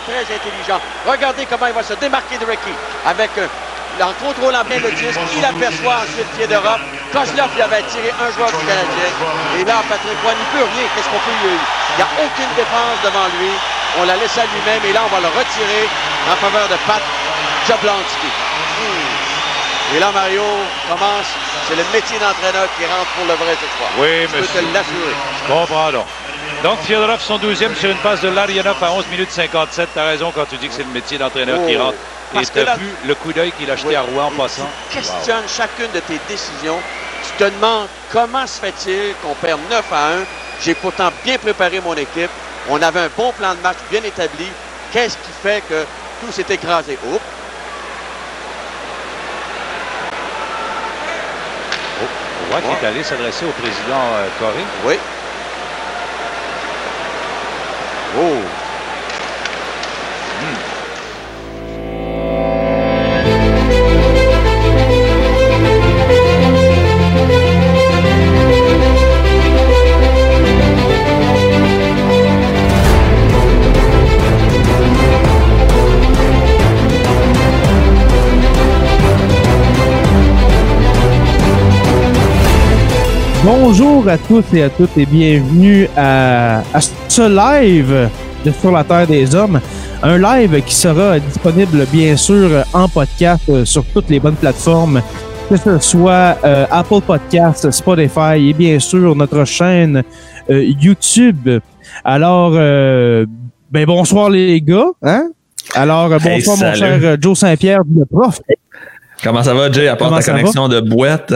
Très, très intelligent. Regardez comment il va se démarquer de Ricky. Avec, euh, en contrôlant bien le disque, il aperçoit ensuite pied d'Europe. Kozlov, il avait tiré un joueur du Canadien. Et là, Patrick Roy n'y peut rien. Qu'est-ce qu'on peut lui Il n'y a aucune défense devant lui. On l'a laissé à lui-même et là, on va le retirer en faveur de Pat Jablonski. Et là, Mario commence. C'est le métier d'entraîneur qui rentre pour le vrai cette fois. Oui, Je peux te l'assurer. Je comprends, donc. Donc, Fyodorov, son 12e sur une passe de Larionov à 11 minutes 57. T'as raison quand tu dis que c'est le métier d'entraîneur qui Oh. rentre. Et t'as là- vu le coup d'œil qu'il a jeté Oui. à Rouen en passant? Tu questionnes chacune de tes décisions. Tu te demandes comment se fait-il qu'on perd 9 à 1. J'ai pourtant bien préparé mon équipe. On avait un bon plan de match bien établi. Qu'est-ce qui fait que tout s'est écrasé? Oups. Rouen qui est allé s'adresser au président euh, Corée. Oui. Oh. Bonjour à tous et à toutes et bienvenue à, à ce live de Sur la Terre des Hommes. Un live qui sera disponible bien sûr en podcast euh, sur toutes les bonnes plateformes, que ce soit euh, Apple Podcast, Spotify et bien sûr notre chaîne euh, YouTube. Alors, euh, ben bonsoir les gars. Hein? Alors, Hey, bonsoir mon cher Joe Saint-Pierre, le prof. Comment ça va, Jay, à part Comment ta va? connexion de boîte?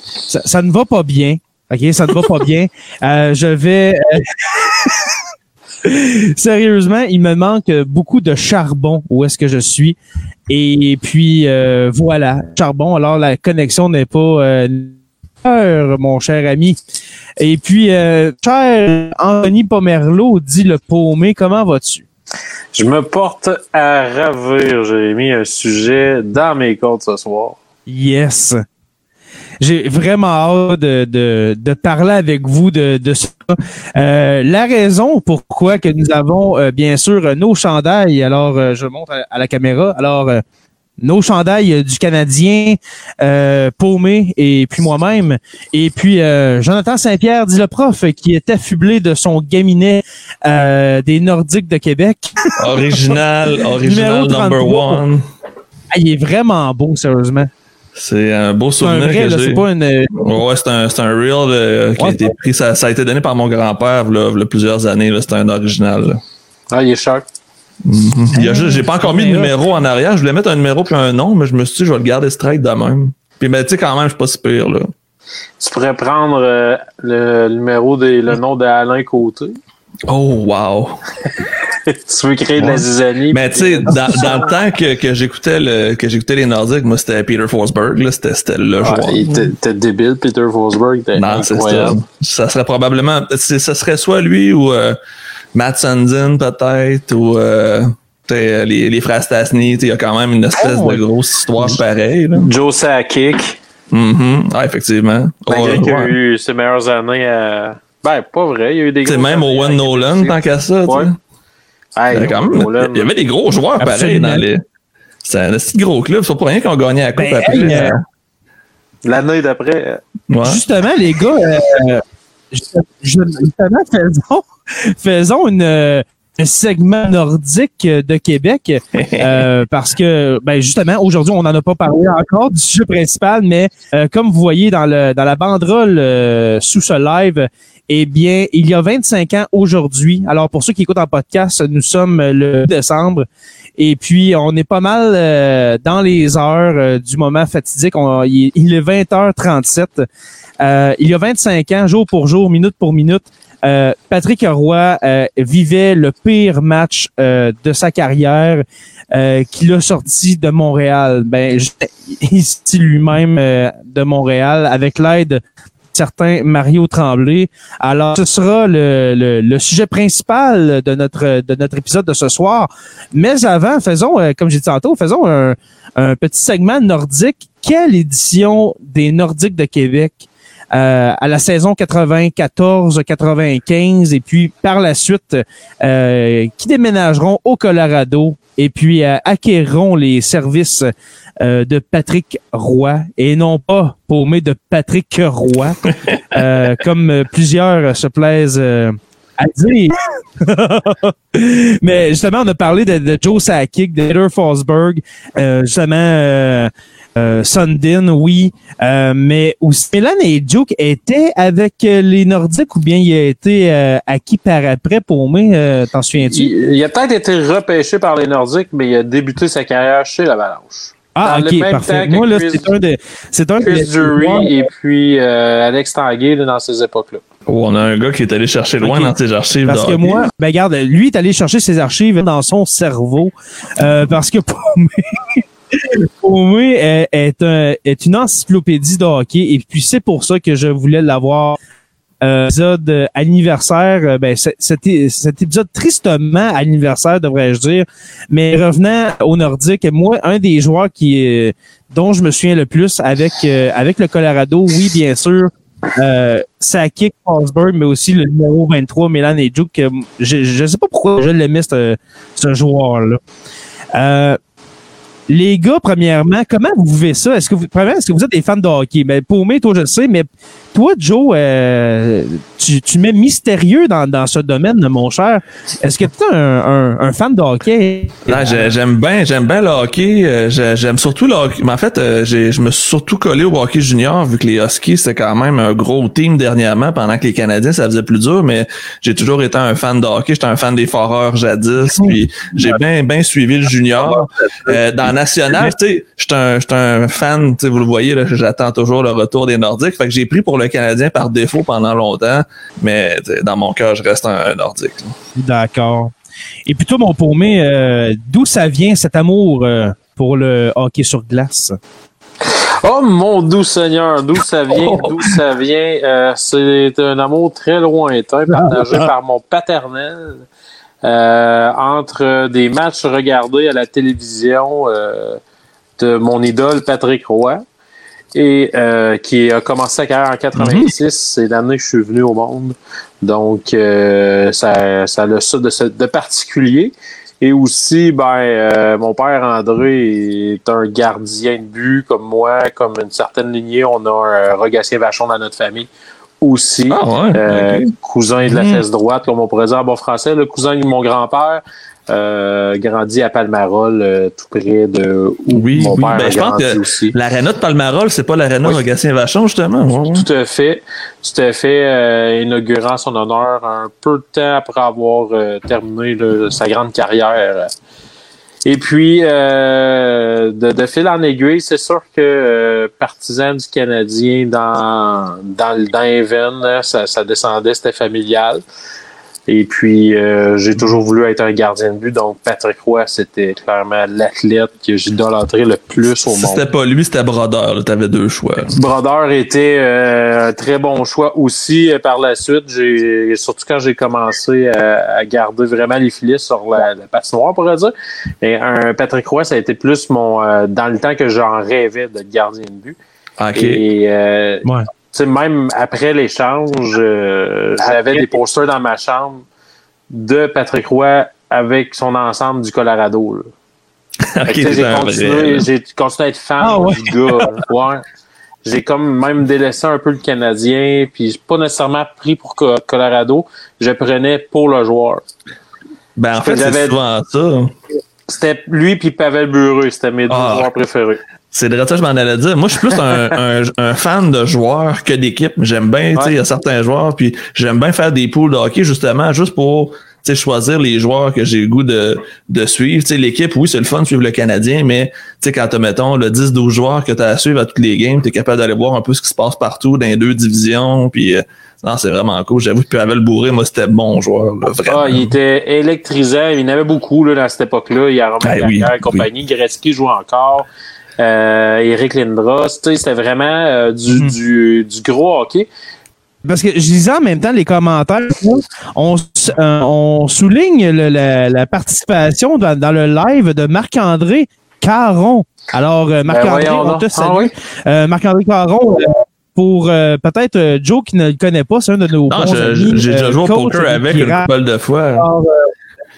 ça, ça ne va pas bien. OK, ça ne va pas bien. Euh, je vais. euh, Sérieusement, il me manque beaucoup de charbon où est-ce que je suis. Et puis, euh, voilà, charbon. Alors, la connexion n'est pas euh, mon cher ami. Et puis, euh, cher Anthony Pomerleau dit le paumé, comment vas-tu? Je me porte à ravir. J'ai mis un sujet dans mes cordes ce soir. Yes. J'ai vraiment hâte de, de, de parler avec vous de, de ça. Euh, la raison pourquoi que nous avons euh, bien sûr nos chandails, alors euh, je montre à, à la caméra, alors euh, nos chandails du Canadien, euh, Paumé et puis moi-même, et puis euh, Jonathan Saint-Pierre dit le prof qui est affublé de son gaminet euh, des Nordiques de Québec. Original, original number 33. one. Ah, il est vraiment beau, sérieusement. C'est un beau C'est un souvenir vrai, que là, j'ai. c'est pas une. Ouais, c'est un, c'est un reel euh, qui a été pris. Ça, ça a été donné par mon grand-père là, il y a plusieurs années. là. C'est un original. là. Ah, il est. Il a juste, j'ai pas encore mis de numéro en arrière. Je voulais mettre un numéro puis un nom, mais je me suis dit, je vais le garder straight de même. Puis, mais tu sais, quand même, je suis pas si pire, là. Tu pourrais prendre euh, le numéro des le nom d'Alain Côté. Oh, wow. tu veux créer de la zizanie. Mais tu sais, dans, dans le temps que, que j'écoutais le, que j'écoutais les Nordiques, moi, c'était Peter Forsberg, là. C'était, c'était le Ouais, joueur. était débile, Peter Forsberg. était Non, c'est ça. incroyable. Ça serait probablement, c'est- ça serait soit lui ou euh, Matt Sandin peut-être ou euh, t'sais, les, les frères Stasny. Il y a quand même une espèce Oh, de grosse histoire pareille. Là. Joe Sakic, Mhm. Ah, effectivement. malgré qu'il a eu ses meilleures années à. Ben, pas vrai, il y a eu des grosses même Owen Nolan, tant qu'à ça. Ouais. Hey, Il y avait quand même- Nolan. il y avait des gros joueurs pareils dans les. C'est un petit gros club. C'est pas pour rien qu'ils ont gagné la coupe Ben, après. hey, euh, L'année d'après, Ouais. Justement, les gars, euh, ju- justement, faisons, faisons une, euh, un segment nordique de Québec euh, parce que ben justement aujourd'hui on n'en a pas parlé encore du sujet principal mais euh, comme vous voyez dans le dans la banderole euh, sous ce live eh bien il y a 25 ans aujourd'hui alors pour ceux qui écoutent en podcast nous sommes le décembre et puis on est pas mal euh, dans les heures du moment fatidique il, est 20h37 Euh, il y a 25 ans jour pour jour minute pour minute euh, Patrick Roy euh, vivait le pire match euh, de sa carrière euh, qu'il a sorti de Montréal. Ben, dit lui-même euh, de Montréal avec l'aide de certain Mario Tremblay. Alors, ce sera le, le, sujet principal de notre de notre épisode de ce soir. Mais avant, faisons, euh, comme j'ai dit tantôt, faisons un, un petit segment nordique. Quelle édition des Nordiques de Québec euh, à la saison 94-95 et puis par la suite euh, qui déménageront au Colorado et puis euh, acquériront les services euh, de Patrick Roy et non pas paumé de Patrick Roy. Euh, comme euh, plusieurs se plaisent euh, à dire. Mais justement, on a parlé de, de Joe Sakic, de Peter Forsberg, euh, justement euh, euh, Sundin, oui, mais aussi Milan et Duke étaient avec les Nordiques ou bien il a été acquis par après pour moi, t'en souviens-tu? Il, il a peut-être été repêché par les Nordiques, mais il a débuté sa carrière chez l'Avalanche. Ah, dans le ok, même parfait. Moi, là, c'est un de, c'est un Drury et puis Alex Tanguay là, dans ces époques-là. Oh, on a un gars qui est allé chercher loin dans ses archives. Parce que hockey. moi, ben regarde, lui est allé chercher ses archives dans son cerveau. Euh, parce que pour moi, pour moi, est, est, un- est une encyclopédie de hockey. Et puis c'est pour ça que je voulais l'avoir. Euh, épisode euh, anniversaire, euh, ben c'était cet épisode tristement anniversaire devrais-je dire, mais revenant au Nordique, moi un des joueurs qui dont je me souviens le plus avec euh, avec le Colorado, oui bien sûr, euh, Sakic, Forsberg, mais aussi le numéro 23, Milan et Duke. Je ne sais pas pourquoi je l'aimais, ce, ce joueur-là. Euh, les gars, premièrement, comment vous vivez ça? Est-ce que vous, premièrement, est-ce que vous êtes des fans de hockey? Ben, pour moi, toi, je le sais, mais toi, Joe, euh, tu, tu mets mystérieux dans, dans ce domaine, mon cher. Est-ce que tu es un, un, un fan de hockey? Non, j'ai- j'aime bien, j'aime bien le hockey. euh, j'ai- J'aime surtout le hockey. Mais en fait, euh, je me suis surtout collé au hockey junior vu que les Huskies c'était quand même un gros team dernièrement, pendant que les Canadiens ça faisait plus dur. Mais j'ai toujours été un fan de hockey. J'étais un fan des Foreurs jadis. Puis j'ai bien, bien suivi le junior. Euh, dans national, tu sais, j'étais un, j'étais un fan. Tu sais, vous le voyez là, j'attends toujours le retour des Nordiques. Fait que j'ai pris pour le Canadien par défaut pendant longtemps. Mais dans mon cœur, je reste un, un Nordique. D'accord. Et puis toi, mon paumé, euh, d'où ça vient cet amour euh, pour le hockey sur glace? Oh mon doux Seigneur, d'où ça vient, d'où ça vient. Euh, c'est un amour très lointain partagé par mon paternel euh, entre des matchs regardés à la télévision euh, de mon idole Patrick Roy et euh, qui a commencé sa carrière en 86. C'est l'année que je suis venu au monde. Donc, ça, ça a ça de, de particulier. Et aussi, ben, euh, mon père André est un gardien de but comme moi, comme une certaine lignée. On a un Rogatien Vachon dans notre famille aussi. Ah ouais. Euh, cousin de la Mhm. fesse droite, comme on pourrait dire en bon français. Le cousin de mon grand-père euh, grandit à Palmarol, euh, tout près de où Oui, mon oui. père Ben, a je pense que aussi. L'aréna de Palmarol, c'est pas l'aréna Oui. Rogatien Vachon, justement. Ouais, ouais. Tout à fait. Tout à fait. euh, inaugurant son honneur un peu de temps après avoir euh, terminé sa grande carrière. Et puis, euh, de, de fil en aiguille, c'est sûr que euh, partisan du Canadien dans, dans, dans ça, ça descendait, c'était familial. Et puis, euh, j'ai toujours voulu être un gardien de but. Donc, Patrick Roy, c'était clairement l'athlète que j'idolâtrais le plus au Si monde. c'était pas lui, c'était Brodeur. Tu avais deux choix. Brodeur était euh, un très bon choix aussi euh, par la suite. J'ai surtout quand j'ai commencé à, à garder vraiment les filets sur la, la patinoire, on pourrait dire. Et un Patrick Roy, ça a été plus mon euh, dans le temps que j'en rêvais de gardien de but. OK. Et euh, Ouais. Tu sais, même après l'échange, euh, j'avais des posters dans ma chambre de Patrick Roy avec son ensemble du Colorado. j'ai continué, vrai. j'ai continué à être fan Ah ouais. du gars. Ouais. J'ai comme même délaissé un peu le Canadien, puis j'ai pas nécessairement pris pour Co- Colorado, je prenais pour le joueur. Ben, en fait, c'est souvent ça. C'était lui puis Pavel Bureux, c'était mes deux Ah. joueurs préférés. C'est de ça je m'en allais dire. Moi, je suis plus un, un, un fan de joueurs que d'équipe. J'aime bien, tu sais, il y a certains joueurs, puis j'aime bien faire des poules de hockey, justement, juste pour tu sais, choisir les joueurs que j'ai le goût de, de suivre. Tu sais, l'équipe, oui, c'est le fun de suivre le Canadien, mais tu sais, quand tu mettons, le 10-12 joueurs que tu as à suivre à toutes les games, tu es capable d'aller voir un peu ce qui se passe partout dans les deux divisions. Puis, euh, non, c'est vraiment cool. J'avoue que Pavel Bourré, moi, c'était bon joueur. Là, vraiment. Ah, il était électrisant. Il y en avait beaucoup là, dans cette époque-là. Il y a Romain oui, Gallagher et oui. compagnie. Gretzky joue encore. Euh, Eric Lindros. Tu sais, C'était vraiment euh, du, Mhm. du, du gros hockey. Parce que je lisais en même temps les commentaires. On, euh, on souligne le- la, la participation dans, dans le live de Marc-André Caron. Alors, euh, Marc-André, Ben, voyons on te Ah salue. oui? Euh, Marc-André Caron, euh, pour euh, peut-être euh, Joe qui ne le connaît pas, c'est un de nos Non, bons je- amis. j'ai déjà joué au poker avec une couple de fois. Alors, euh,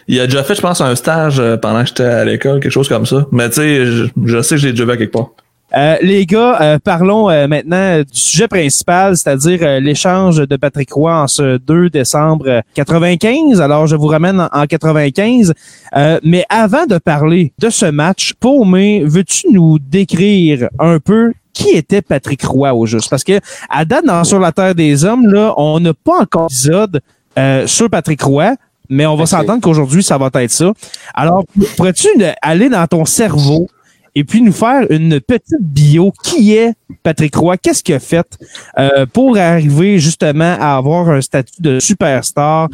Il a déjà fait, je pense, un stage euh, pendant que j'étais à l'école, quelque chose comme ça. Mais tu sais, je, je sais que je l'ai déjà vu à quelque part. Euh, les gars, euh, parlons euh, maintenant du sujet principal, c'est-à-dire euh, l'échange de Patrick Roy en ce 2 décembre euh, 95. Alors, je vous ramène en, en 95. Euh, mais avant de parler de ce match, Paumé, veux-tu nous décrire un peu qui était Patrick Roy au juste? Parce que à date, dans Sur la Terre des Hommes, là, on n'a pas encore d'épisode euh, sur Patrick Roy. Mais on va s'entendre qu'aujourd'hui, ça va être ça. Alors, pourrais-tu aller dans ton cerveau et puis nous faire une petite bio? Qui est Patrick Roy? Qu'est-ce qu'il a fait euh, pour arriver justement à avoir un statut de superstar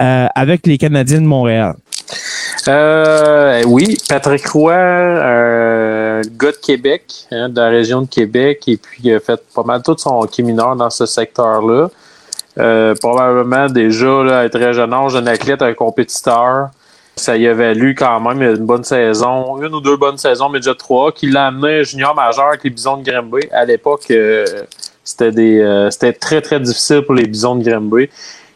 euh, avec les Canadiens de Montréal? Euh, oui, Patrick Roy, euh, gars de Québec, hein, de la région de Québec, et puis il a fait pas mal tout son hockey mineur dans ce secteur-là. Euh, probablement déjà là, à très jeune âge, un athlète, un compétiteur. Ça y a valu quand même une bonne saison, une ou deux bonnes saisons, mais déjà trois, qui l'a amené junior majeur avec les Bisons de Granby. À l'époque, euh, c'était des, euh, c'était très très difficile pour les Bisons de Granby.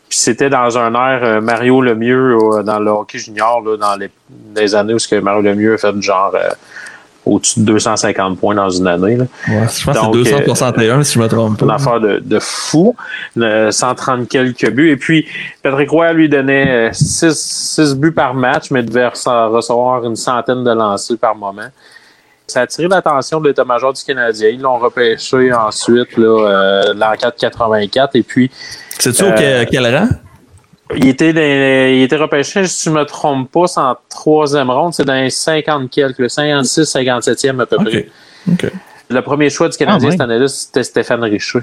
Puis c'était dans un air euh, Mario Lemieux euh, dans le hockey junior, là, dans les, années où ce que Mario Lemieux a fait genre au-dessus de 250 points dans une année. Là. Ouais, je pense Donc, que c'est 261 si je me trompe Une pas. affaire de, de fou. Euh, 130 quelques buts. Et puis, Patrick Roy lui donnait 6 buts par match, mais devait rece- recevoir une centaine de lancers par moment. Ça a attiré l'attention de l'état-major du Canadien. Ils l'ont repêché ensuite, là, euh, l'enquête 84. Et puis, C'est-tu au Euh, quel rang? Il était, il était repêché, si je me trompe pas, c'est en troisième ronde. C'est dans les 50 quelques, le 56, 57e à peu près. Le premier choix du Canadien Ah, cette année-là, c'était Stéphane Richer.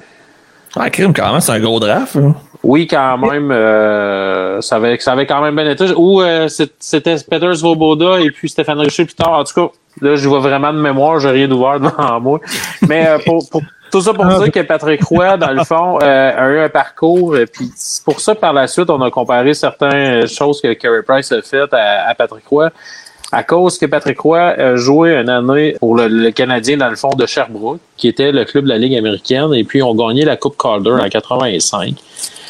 Ah, crime, quand même, c'est un gros draft. hein. Oui, quand même, euh, ça, avait, ça avait quand même bien été. Ou euh, c'était Peter Svoboda et puis Stéphane Richer plus tard. En tout cas, là, je vois vraiment de mémoire, j'ai rien d'ouvert devant moi. Mais euh, pour, pour- tout ça pour Ah, dire que Patrick Roy, dans le fond, euh, a eu un parcours. euh, Puis c'est pour ça par la suite, on a comparé certaines choses que Carey Price a faites à, à Patrick Roy. À cause que Patrick Roy a joué une année pour le, le Canadien, dans le fond, de Sherbrooke, qui était le club de la Ligue américaine, et puis on gagné la Coupe Calder en 85.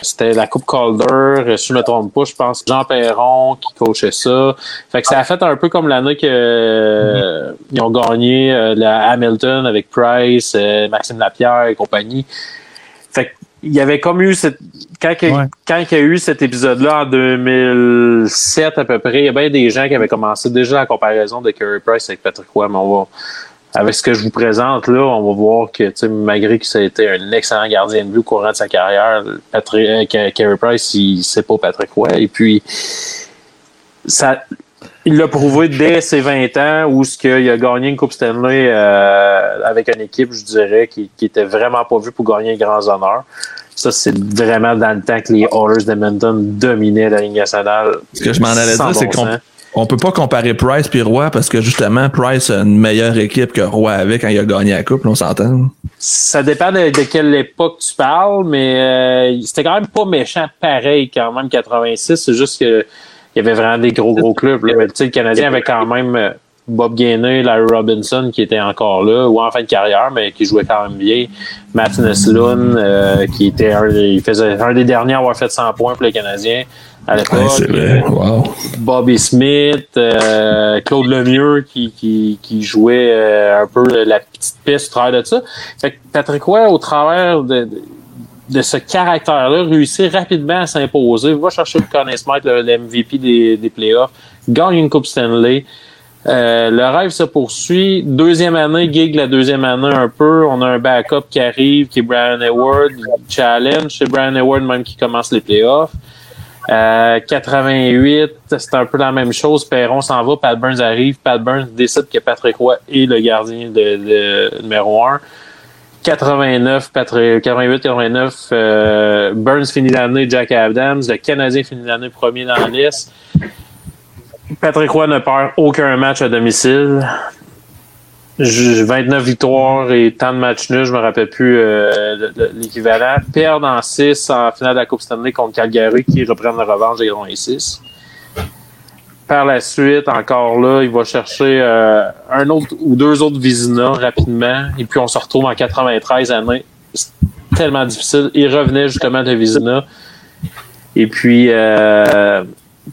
C'était la Coupe Calder, euh, si je me trompe pas, je pense Jean Perron qui coachait ça. Fait que ça a fait un peu comme l'année que euh, ils ont gagné euh, la Hamilton avec Price, Maxime Lapierre et compagnie. Fait que il y avait comme eu cette quand, que- Ouais. quand il y a eu cet épisode-là en 2007 à peu près, il y a bien des gens qui avaient commencé déjà la comparaison de Carey Price avec Patrick Roy, mais on va avec ce que je vous présente là, on va voir que malgré que ça a été un excellent gardien de but au courant de sa carrière, Patrick, euh, Ca- Carey Price, il c'est pas Patrick Roy. Et puis ça il l'a prouvé dès ses 20 ans où ce qu'il a gagné une Coupe Stanley euh, avec une équipe, je dirais, qui, qui était vraiment pas vue pour gagner les grands honneurs. Ça, c'est vraiment dans le temps que les Oilers d'Edmonton dominaient la Ligue nationale. Ce que je m'en allais dire, c'est qu'on. On peut pas comparer Price puis Roy parce que justement, Price a une meilleure équipe que Roy avait quand il a gagné la Coupe, on s'entend. Ça dépend de, quelle époque tu parles, mais euh, c'était quand même pas méchant pareil quand même 86. C'est juste que il y avait vraiment des gros gros clubs. Là. Mais le Canadien avait quand même euh, Bob Gainey, Larry Robinson qui était encore là, ou en fin de carrière, mais qui jouait quand même bien. Matt Neslund, euh, qui était un, il faisait un des derniers à avoir fait 100 points pour les Canadiens à l'époque. Ouais. Wow. Bobby Smith, euh, Claude Lemieux qui, qui, qui jouait euh, un peu la petite piste au travers de ça. Fait que Patrick Roy, au travers de, de- de ce caractère-là, réussir rapidement à s'imposer, va chercher le Conn Smith, le, le MVP des, des playoffs, gagne une Coupe Stanley. Euh, le rêve se poursuit. Deuxième année, gig la deuxième année un peu. On a un backup qui arrive, qui est Brian Hayward. Challenge, c'est Brian Hayward même qui commence les playoffs. Euh, 88, c'est un peu la même chose. Perron s'en va, Pat Burns arrive. Pat Burns décide que Patrick Roy est le gardien de, numéro 1. 89, 88, 89, euh, Burns finit l'année, Jack Adams. Le Canadien finit l'année premier dans la liste. Patrick Roy ne perd aucun match à domicile. 29 victoires et tant de matchs nuls, je me rappelle plus euh, l'équivalent. Perdre en 6 en finale de la Coupe Stanley contre Calgary qui reprennent la revanche et les 6. Par la suite, encore là, il va chercher euh, un autre ou deux autres Vizina rapidement. Et puis on se retrouve en 93 années. C'est tellement difficile. Il revenait justement de Vizina. Et puis euh,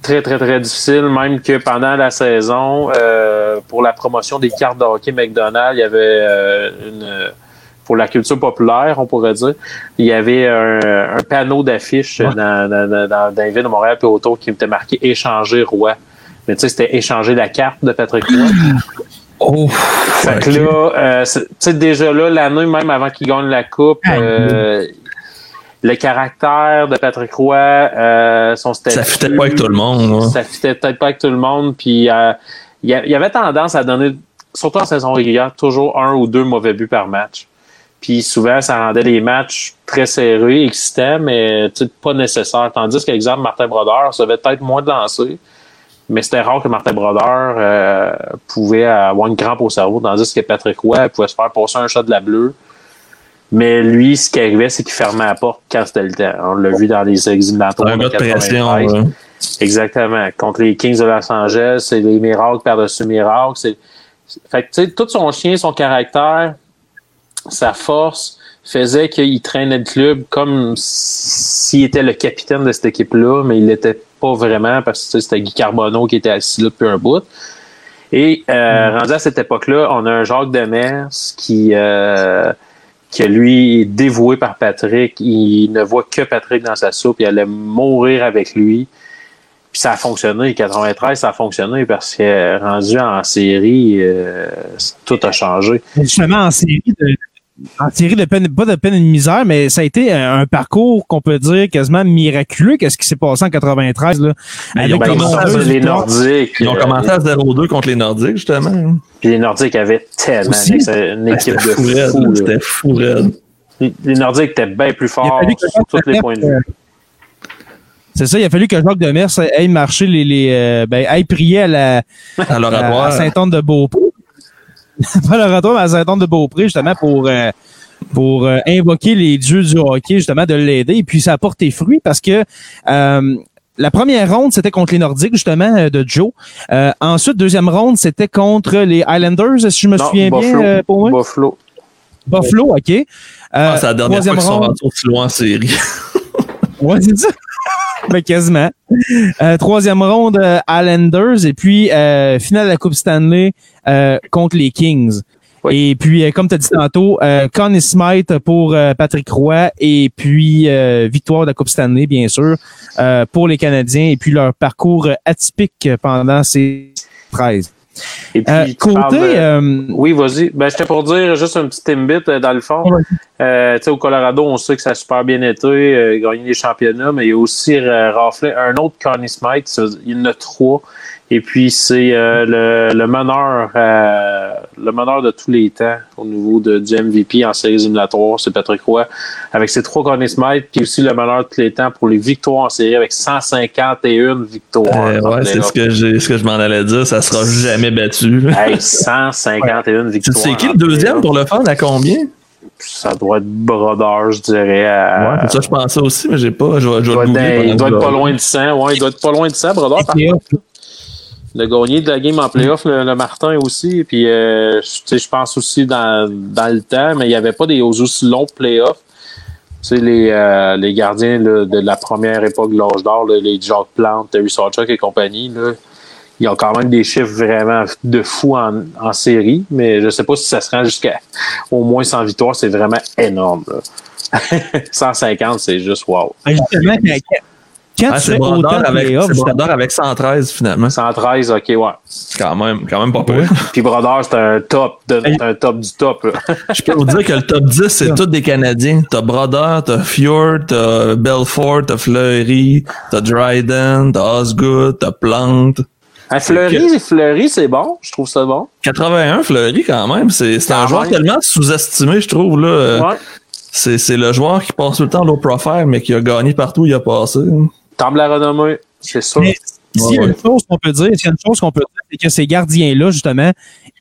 très, très, très difficile, même que pendant la saison, euh, pour la promotion des cartes de hockey McDonald's, il y avait euh, une pour la culture populaire, on pourrait dire. Il y avait un, un panneau d'affiches ouais. dans, dans, dans, dans, les villes de Montréal et autour qui était marqué Échanger roi. Mais tu sais, c'était échanger la carte de Patrick Roy. Oh, fait que là, euh, tu sais, déjà là, l'année même avant qu'il gagne la coupe, euh, le caractère de Patrick Roy, euh, son statut. Ça fitait pas avec tout le monde. Hein. Ça fitait peut-être pas avec tout le monde. Puis euh, il y avait tendance à donner, surtout en saison régulière, toujours un ou deux mauvais buts par match. Puis souvent, ça rendait les matchs très serrés, excitants, mais pas nécessaires. Tandis qu'exemple, Martin Brodeur, ça avait peut-être moins de lancer, mais c'était rare que Martin Brodeur euh, pouvait avoir une crampe au cerveau, tandis que Patrick Roy pouvait se faire passer un shot de la bleue. Mais lui, ce qui arrivait, c'est qu'il fermait la porte quand c'était le temps. On l'a vu dans les éliminatoires. Un gars de pression. Ouais. Exactement. Contre les Kings de Los Angeles, c'est les miracles par-dessus miracles. C'est... Fait que, tu sais, tout son chien, son caractère, sa force faisait qu'il traînait le club comme s'il était le capitaine de cette équipe-là, mais il l'était pas vraiment parce que c'était Guy Carbonneau qui était assis là depuis un bout. Et euh, mm. rendu à cette époque-là, on a un Jacques Demers qui, euh, qui lui est dévoué par Patrick. Il ne voit que Patrick dans sa soupe. Il allait mourir avec lui. Puis ça a fonctionné. 93, ça a fonctionné parce que rendu en série, euh, tout a changé. En série de peine, pas de peine et de misère, mais ça a été un, un parcours qu'on peut dire quasiment miraculeux. Qu'est-ce qui s'est passé en 93 là? Ils ont commencé les Nordiques. Ils ont commencé à 0-2 contre les Nordiques justement. Puis les Nordiques avaient tellement Aussi? une équipe de fou. C'était fou, raide. Les les Nordiques étaient bien plus Il a forts sur tous les points de vue. C'est ça, il a fallu que Jacques Demers aille marcher les, les euh, ben, aille prier à la À leur à, avoir. Saint-Anne de Beaupré. retour mais à Saint-Anne de Beaupré, justement, pour euh, pour euh, invoquer les dieux du hockey, justement, de l'aider. Et puis ça a porté fruit parce que euh, la première ronde, c'était contre les Nordiques, justement, euh, de Joe. Euh, ensuite, deuxième ronde, c'était contre les Islanders, si je me Non, souviens Buffalo. bien, euh, pour moi. Buffalo. Buffalo, OK. Euh, Ah, c'est la dernière fois qu'ils sont rendus aussi loin en série. Ouais, c'est ça. ben, quasiment. Euh, troisième ronde, euh, Islanders. Et puis, euh, finale de la Coupe Stanley euh, contre les Kings. Oui. Et puis, euh, comme tu as dit tantôt, euh, Conn Smythe pour euh, Patrick Roy. Et puis, euh, victoire de la Coupe Stanley, bien sûr, euh, pour les Canadiens. Et puis, leur parcours atypique pendant ces 13. Et puis, Euh, côté... parles euh, Oui, vas-y. Ben, j'étais pour dire juste un petit timbit euh, dans le fond. Ouais. Euh, tu sais, au Colorado, on sait que ça a super bien été, gagné des championnats, mais il y a aussi raflé un autre Connie Smythe. Il y en a trois. Et puis, c'est euh, le, le meneur euh, le meneur de tous les temps au niveau de, du MVP en séries éliminatoires, c'est Patrick Roy, avec ses trois Connie Smythe, puis aussi le meneur de tous les temps pour les victoires en série avec 151 victoires. Euh, ouais, c'est ce que j'ai, ce que je m'en allais dire. Ça sera jamais battu. Hey, 151 Tu victoires. sais qui le deuxième pour le faire? À combien? Ça doit être Brodeur, je dirais. à- Ouais, c'est ça, je pensais aussi, mais j'ai pas. Je je il doit, être, il doit être pas loin de 100. Ouais, il doit être pas loin de 100, Brodeur. Par playoffs. contre, le gagné de la game en playoff, le, Martin aussi. Puis, euh, je- pense aussi dans, dans le temps, mais il n'y avait pas des aussi longs playoffs. Les, euh, les gardiens de la première époque de l'âge d'or, les Jacques Plante, Terry Sawchuk et compagnie, ils ont quand même des chiffres vraiment de fou en, en série, mais je sais pas si ça se rend jusqu'à au moins 100 victoires, c'est vraiment énorme. là. 150, c'est juste wow. Ben, justement, quand, Ah, tu c'est fais autant Brodeur de avec, playoffs, c'est justement, Brodeur avec 113 finalement. 113, ok, ouais. C'est quand même, quand même pas peu. Puis Brodeur, c'est un top, de, c'est un top du top. là. Je peux vous dire que le top 10, c'est tous des Canadiens. T'as Brodeur, t'as Fjord, t'as Belfort, t'as Fleury, t'as Dryden, t'as Osgood, t'as Plante. Ah, Fleury, Fleury, c'est bon. Je trouve ça bon. 81 Fleury quand même. C'est c'est un joueur même. tellement sous-estimé, je trouve. Là. Ouais. C'est c'est le joueur qui passe tout le temps low profile, mais qui a gagné partout où il a passé. Temple la renommée, c'est sûr. Mais s'il y a Ouais, une chose qu'on peut dire, s'il y a une chose qu'on peut dire, c'est que ces gardiens-là, justement,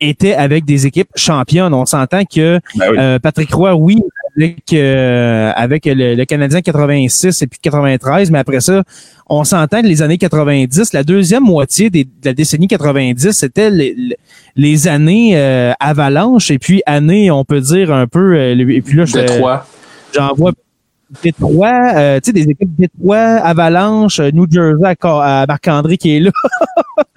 étaient avec des équipes championnes. On s'entend que Ben oui. euh, Patrick Roy, oui, avec, euh, avec le, le Canadien 86 et puis 93, mais après ça, on s'entend que les années 90, la deuxième moitié des- de la décennie 90, c'était les, les années euh, avalanche et puis années, on peut dire un peu, euh, le- et puis là, je fais- Détroit. euh, tu sais, des équipes Détroit, Avalanche, euh, New Jersey à, Ca- à Marc-André qui est là.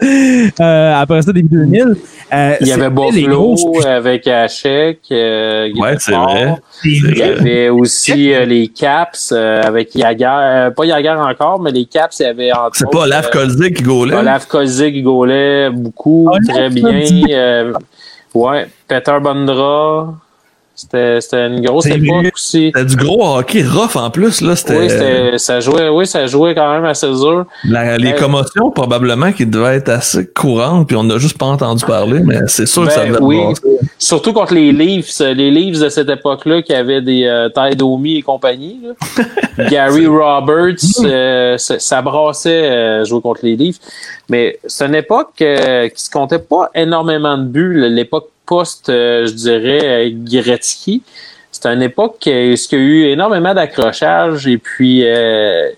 Euh, après ça, début 2000. Euh, Il y avait Buffalo grosses- avec Hachek. Euh, qui Ouais, c'est vrai. Il y avait aussi euh, les Caps euh, avec Yager. euh, pas Yager encore, mais les Caps, il y avait entre C'est pas Olaf Kolzig qui gaulait. Olaf Kozig, il gaulait beaucoup, Olaf très bien. Euh, ouais, Peter Bondra. C'était c'était une grosse époque aussi. C'était du gros hockey rough en plus. Là, c'était Oui, c'était- ça jouait, oui, ça jouait quand même assez dur. la- les Ouais. commotions probablement qui devaient être assez courantes, puis on n'a juste pas entendu parler, mais c'est sûr que ça Ben, devait oui, surtout contre les Leafs. Les Leafs de cette époque-là qui avaient des euh, Domi et compagnie. là. Gary Roberts, euh, ça, brassait euh, jouer contre les Leafs. Mais c'est une époque euh, qui se comptait pas énormément de buts. L'époque post, euh, je dirais, euh, Gretzky. C'était une époque euh, qui a eu énormément d'accrochages et puis euh,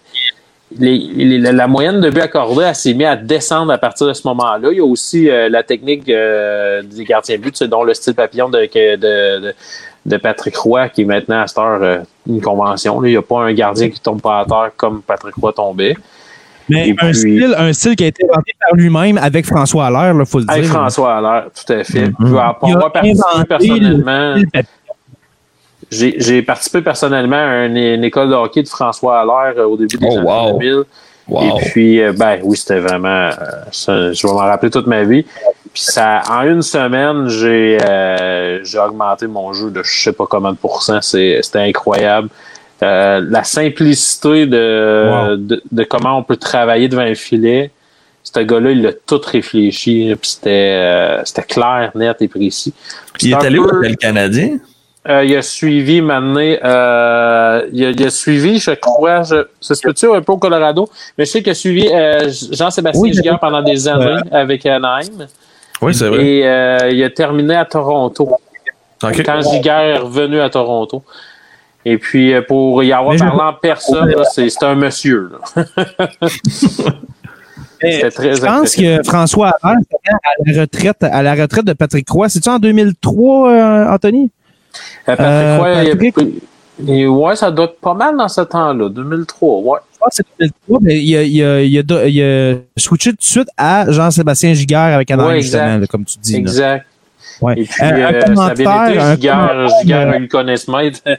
la moyenne de buts accordés s'est mise à descendre à partir de ce moment-là. Il y a aussi euh, la technique euh, des gardiens de but, c'est dont le style papillon de, de, de, Patrick Roy, qui est maintenant à cette heure euh, une convention. Il n'y a pas un gardien qui tombe pas à terre comme Patrick Roy tombait. Mais un, puis- style, un style qui a été inventé par lui-même avec François Allaire, il faut le Avec dire. François Allaire, tout à fait. Puis, Il a avoir participé inventé personnellement, le j'ai participé personnellement à une, une école de hockey de François Allaire euh, au début des Oh, années wow. 2000. Wow. Et puis, euh, ben oui, c'était vraiment. euh, ça, je vais m'en rappeler toute ma vie. Puis ça, en une semaine, j'ai euh, j'ai augmenté mon jeu de je sais pas combien de pourcents. C'est- C'était incroyable. Euh, la simplicité de, Wow. de, de comment on peut travailler devant un filet. Ce gars-là, il a tout réfléchi. Puis c'était euh, c'était clair, net et précis. Il est allé où peu- le Canadien? euh, il a suivi maintenant, euh, il, a, il a suivi, je crois, je, ça se peut-tu un peu au Colorado, mais je sais qu'il a suivi euh, Jean-Sébastien Oui, Giguère pendant des années avec Anaheim. Oui, c'est vrai. Et euh, il a terminé à Toronto. Ok. Quand Giguère est revenu à Toronto. Et puis, euh, pour y avoir parlé en personne, c'est un monsieur. très Je pense que François c'était à la retraite, à la retraite de Patrick Roy. C'est-tu en 2003, euh, Anthony? Euh, Patrick Euh, Roy, il Patrick- et ouais, ça doit être pas mal dans ce temps-là, 2003, ouais. Je pense que c'est 2003, mais il a, il, a, il, a, il a switché tout de suite à Jean-Sébastien Giguère avec Anaheim, Ouais, exact. justement, là, comme tu dis. là. Ouais. Et puis, Euh, un euh, ça avait commentaire, un euh.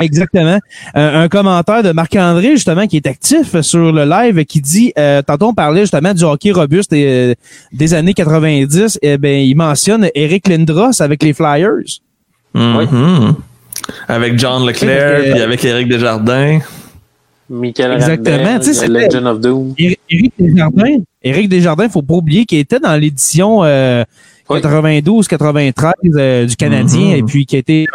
Exactement. Euh, un commentaire de Marc-André, justement, qui est actif sur le live, qui dit, euh, tantôt on parlait justement du hockey robuste et, euh, des années 90, eh ben, il mentionne Eric Lindros avec les Flyers. Mhm. Avec John Leclerc, puis avec Éric Desjardins. Michael Exactement, Randel, tu sais, c'était- Legend of Doom. Éri- Éric Desjardins, Éric Desjardins, faut pas oublier qu'il était dans l'édition euh, Oui. 92-93 euh, du Canadien Mhm. et puis qui a été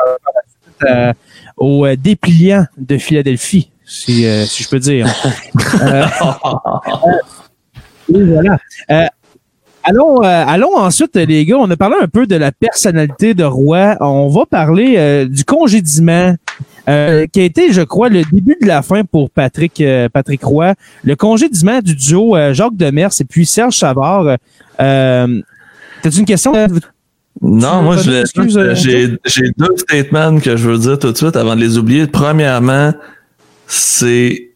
euh, euh, au euh, dépliant de Philadelphie, si, euh, si je peux dire. Euh, et voilà. Euh, allons, euh, allons ensuite, les gars, on a parlé un peu de la personnalité de Roy. On va parler euh, du congédiement. Euh, qui a été, je crois, le début de la fin pour Patrick euh, Patrick Roy. Le congédiement du duo euh, Jacques Demers et puis Serge Savard. Euh, T'as-tu une question? euh, Non, moi, euh, j'ai deux statements que je veux dire tout de suite avant de les oublier. Premièrement, c'est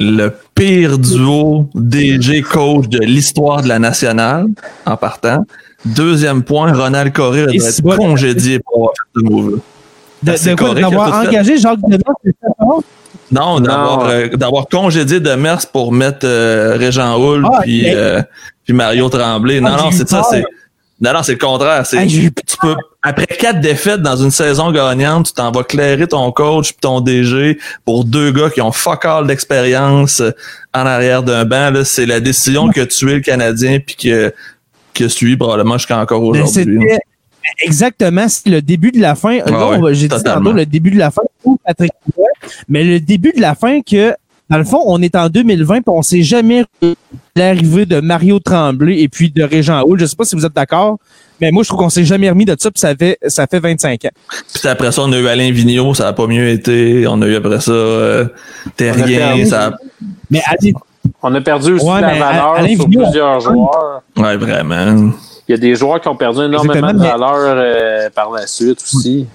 le pire duo DG-coach de l'histoire de la nationale en partant. Deuxième point, Ronald Coré c'est être bon. congédié pour avoir fait ce move-là. D'avoir engagé Jacques Demers, c'est ça? non? Non, d'avoir euh, d'avoir congédié Demers pour mettre euh, Régent Houle Ah, puis euh, puis Mario Tremblay. Non, Ah, non, c'est ça, c'est non, non, c'est le contraire. C'est Hey, j'ai eu tu peux après quatre défaites dans une saison gagnante, tu t'en vas clairer ton coach puis ton DG pour deux gars qui ont fuck all d'expérience en arrière d'un banc. Là, c'est la décision que tu es le Canadien puis que que suit probablement jusqu'à encore Mais aujourd'hui. Exactement c'est le début de la fin. Va- J'ai dit tantôt le début de la fin pour Patrick mais le début de la fin que, dans le fond, on est en 2020 puis on sait jamais l'arrivée de Mario Tremblay et puis de Régent Houle. Je sais pas si vous êtes d'accord, mais moi, je trouve qu'on s'est jamais remis de ça puis ça fait, ça fait 25 ans. Puis après ça, on a eu Alain Vigneault, ça a pas mieux été. On a eu après ça euh, Terrien, ça a- Mais On a perdu aussi Ouais, la valeur Alain sur Vigneault- plusieurs joueurs. Ouais, vraiment. Il y a des joueurs qui ont perdu énormément de valeur euh, par la suite aussi.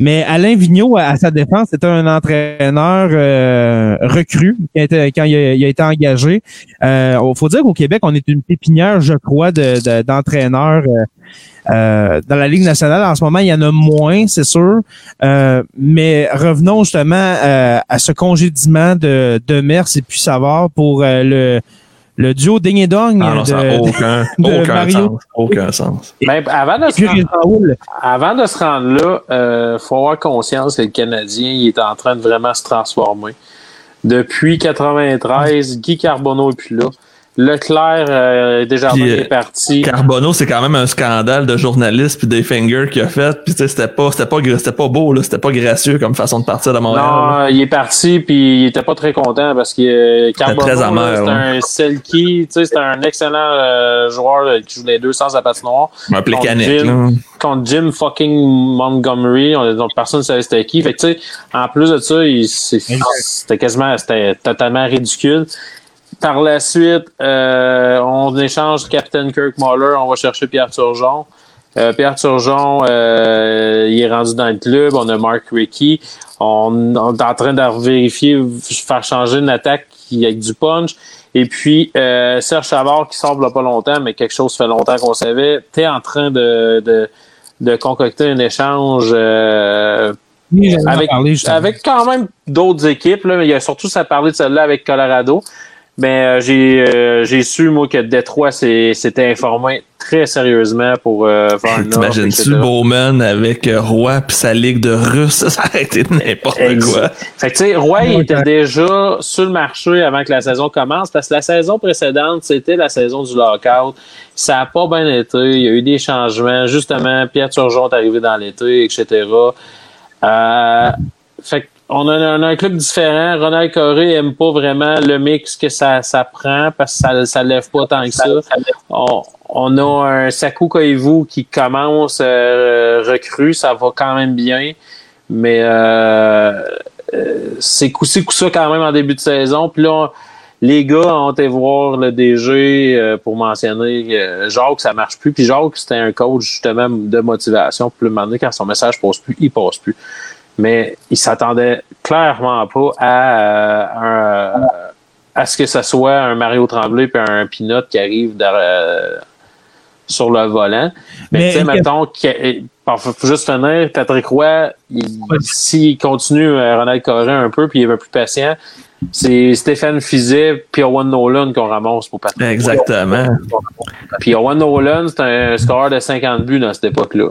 Mais Alain Vigneault, à, à sa défense, c'était un entraîneur euh, recru qui a été- quand il a, il a été engagé. Il faut dire qu'au Québec, on est une pépinière, je crois, de- de- d'entraîneurs. euh, euh, dans la Ligue nationale, en ce moment, il y en a moins, c'est sûr. Euh, mais revenons justement euh, à ce congédiement de, de Mers et puis Savard pour euh, le, le duo Ding et Dong Ah non, ça n'a de, aucun, de aucun Mario. sens. Aucun sens. Même avant de se puis rendre, avant de se rendre là, euh, faut avoir conscience que le Canadien il est en train de vraiment se transformer. Depuis 93, Guy Carbonneau est plus là. Leclerc euh, Desjardins Puis, euh, est parti. Carbonneau, c'est quand même un scandale de journaliste puis des fingers qu'il a fait. Puis tu sais, c'était pas, c'était pas, c'était pas beau là, c'était pas gracieux comme façon de partir de Montréal. là. Non, il est parti puis il était pas très content parce que euh, Carbonneau, très là, amer, c'est là. un selkie, tu sais, c'est un excellent euh, joueur euh, qui joue les deux sens à la patinoire. Un plécanique. Jim. là. contre Jim fucking Montgomery. On, donc personne ne savait c'était qui. Fait que, tu sais, en plus de ça, il- c'était quasiment, c'était totalement ridicule. Par la suite, euh, on échange Captain Kirk Muller, on va chercher Pierre Turgeon. Euh, Pierre Turgeon, euh, il est rendu dans le club. On a Mark Rickey. On, on est en train de vérifier, faire changer une attaque qui avec du punch. Et puis, euh, Serge Savard qui a pas longtemps, mais quelque chose fait longtemps qu'on savait. Tu es en train de, de, de concocter un échange euh, Oui, avec, parlé, avec quand même d'autres équipes. Là. Il y a surtout ça parler de celle-là avec Colorado. Mais euh, j'ai euh, j'ai su, moi, que Détroit s'est- s'était informé très sérieusement pour euh, faire une offre, T'imagines-tu. Bowman avec euh, Roy puis sa ligue de Russes? Ça aurait été n'importe quoi. Fait que, tu sais, Roy il était déjà sur le marché avant que la saison commence parce que la saison précédente, c'était la saison du lockout. Ça n'a pas bien été. Il y a eu des changements. Justement, Pierre Turgeon est arrivé dans l'été, etc. Euh, fait que on a, un- un club différent. Ronald Coré aime pas vraiment le mix que ça, ça prend parce que ça, ça lève pas tant que ça. On, on a un Saku Koivu qui commence euh, recrue, ça va quand même bien. Mais euh, euh, c'est coup-ci, coup-ça quand même en début de saison. Puis là, les gars ont été voir le DG euh, pour mentionner Jacques, ça marche plus. Puis Jacques, c'était un coach justement de motivation. Puis le moment donné, quand son message passe plus, il passe plus. Mais il s'attendait clairement pas à, euh, un, à ce que ce soit un Mario Tremblay puis un Pinot qui arrive derrière- sur le volant. Mais, Mais- tu sais, mettons, par- faut juste finir, Patrick Roy, il- s'il continue à Ronald Corrin un peu puis il est un peu plus patient, c'est Stéphane Fizet puis Owen Nolan qu'on ramasse pour Patrick. Exactement. Puis Owen Nolan, c'est un scoreur de 50 buts dans cette époque-là.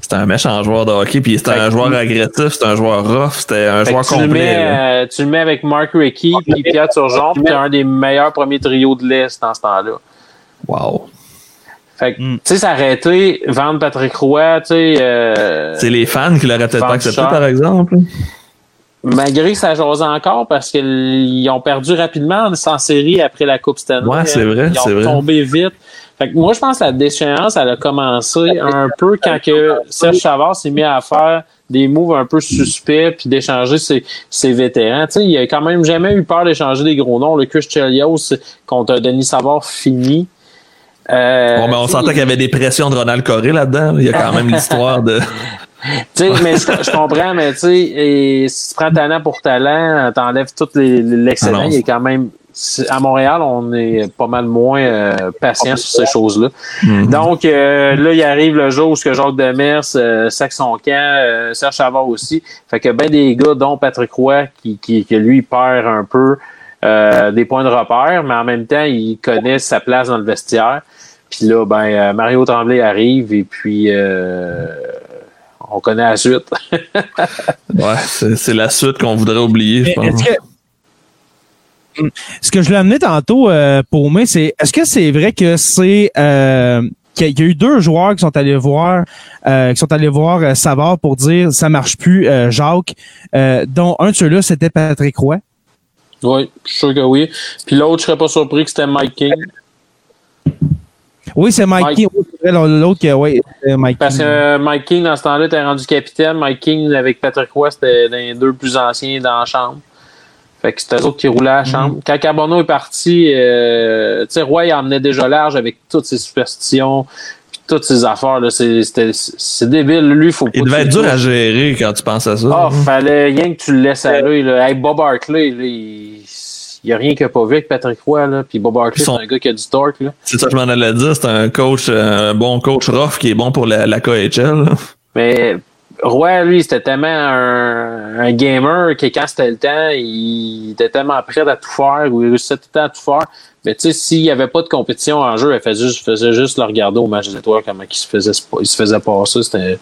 C'était un méchant joueur de hockey, puis c'était un joueur agressif, c'était un joueur rough, c'était un Fait joueur tu, le complet. mets, euh, tu le mets avec Mark Rickey puis Pierre Turgeon, puis t'es un des meilleurs premiers trios de l'Est dans ce temps-là. Wow. Fait que, Mm. tu sais, été vendre Patrick Roy, tu sais, euh, C'est les fans qui l'auraient peut-être accepté, par exemple. Malgré que ça jase encore parce qu'ils ont perdu rapidement en série après la Coupe Stanley. Ouais, c'est vrai, Ils ont vrai. tombé vite. Fait que moi, je pense que la déchéance, elle a commencé un peu quand que Serge Chavard s'est mis à faire des moves un peu suspects puis d'échanger ses, ses vétérans. Tu sais, il a quand même jamais eu peur d'échanger des gros noms. Le Chris Chelios contre Denis Savard fini. Euh, Bon, ben, on sentait qu'il y avait des pressions de Ronald Coré là-dedans. Il y a quand même l'histoire de. Tu sais, mais je, comprends, mais tu sais, si tu prends talent pour talent, t'enlèves tout l'excellent, Ah il est quand même à Montréal, on est pas mal moins euh, patient sur ces choses-là. Mhm. Donc euh, là, il arrive le jour où ce que Jacques Demers euh, sac son camp, euh, Serge Savard aussi. Fait que ben des gars, dont Patrick Roy, qui, qui, que lui, il perd un peu euh, des points de repère, mais en même temps, il connaît sa place dans le vestiaire. Puis là, ben euh, Mario Tremblay arrive et puis euh, on connaît la suite. Ouais, c'est c'est la suite qu'on voudrait oublier, je pense. que- Hmm. Ce que je l'ai amené tantôt euh, pour moi, c'est est-ce que c'est vrai que c'est euh, qu'il y a eu deux joueurs qui sont allés voir euh, qui sont allés voir Savard pour dire ça marche plus euh, Jacques euh, dont un de ceux-là c'était Patrick Roy. oui, je suis sûr que oui. Puis l'autre, je serais pas surpris que c'était Mike King. Oui, c'est Mike, Mike. King. Oui, L'autre que ouais, c'est Mike Parce que King. euh, Mike King, dans ce temps-là, était rendu capitaine. Mike King, avec Patrick Roy, c'était l'un des deux plus anciens dans la chambre. Fait que c'était eux autres qui roulaient à la chambre. Quand Carbonneau est parti, euh, tu sais, Roy, il emmenait déjà large avec toutes ses superstitions, puis toutes ses affaires. là. C'est c'était- c'est débile. Lui, faut pas Il devait être dur à gérer quand tu penses à ça. Ah, fallait rien que tu le laisses aller. Là. Hey, Bob Hartley, là, il n'y a rien qu'il n'a pas vu avec Patrick Roy. Là. Puis Bob Hartley, son- c'est un gars qui a du torque. Là. C'est ça que je m'en allais dire. C'est un coach, euh, un bon coach rough qui est bon pour la, la KHL. là. Mais Roy, lui, c'était tellement un, un gamer que quand c'était le temps, il était tellement prêt à tout faire ou il réussissait tout le temps à tout faire. Mais tu sais, s'il n'y avait pas de compétition en jeu, il faisait juste, faisait juste le regarder au match des étoiles, comment il se faisait, il se faisait passer. C'était,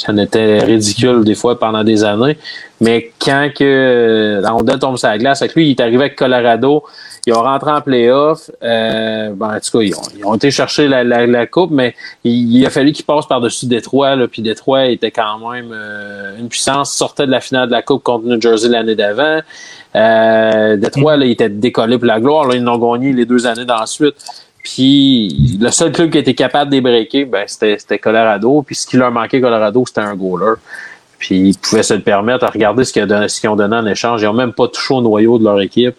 ça n'était ridicule des fois pendant des années. Mais quand que on donne tombe sur la glace, avec lui, il est arrivé avec Colorado. Ils ont rentré en playoff. Euh, ben, en tout cas, ils ont, ils ont été chercher la, la, la coupe, mais il, il a fallu qu'ils passent par-dessus Détroit. Là, puis Détroit était quand même euh, une puissance, sortait de la finale de la coupe contre New Jersey l'année d'avant. Euh, Détroit, là, il était décollé pour la gloire. Là, ils l'ont gagné les deux années d'ensuite. Puis le seul club qui était capable de les breaker, ben, c'était, Colorado. Puis ce qui leur manquait, Colorado, c'était un goaler. Puis ils pouvaient se le permettre à regarder ce qu'ils, ont donné, en échange. Ils n'ont même pas touché au noyau de leur équipe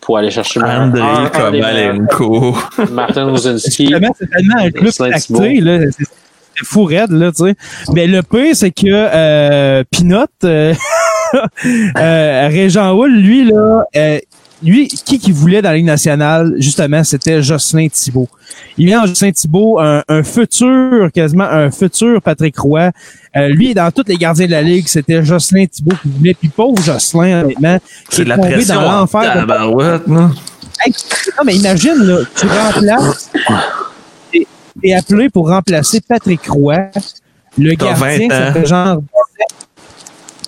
pour aller chercher André. Kovalenko. Martin Rosinski. C'est tellement un club là. C'est c'est fou raide, là, tu sais. Mais le pire, c'est que euh, Pinot, euh, euh, Régent Hull, lui, là, euh, lui, qui qui voulait dans la Ligue nationale, justement, c'était Jocelyn Thibault. Il vient en Jocelyn Thibault, un, un futur, quasiment un futur Patrick Roy. Euh, lui, dans tous les gardiens de la Ligue, c'était Jocelyn Thibault qui voulait. Puis pauvre Jocelyn, honnêtement, C'est la tombé pression. dans l'enfer. de- là. Hey, non, mais imagine, là, tu remplaces. T'es appelé pour remplacer Patrick Roy. Le gardien, 20 ça ans. fait genre.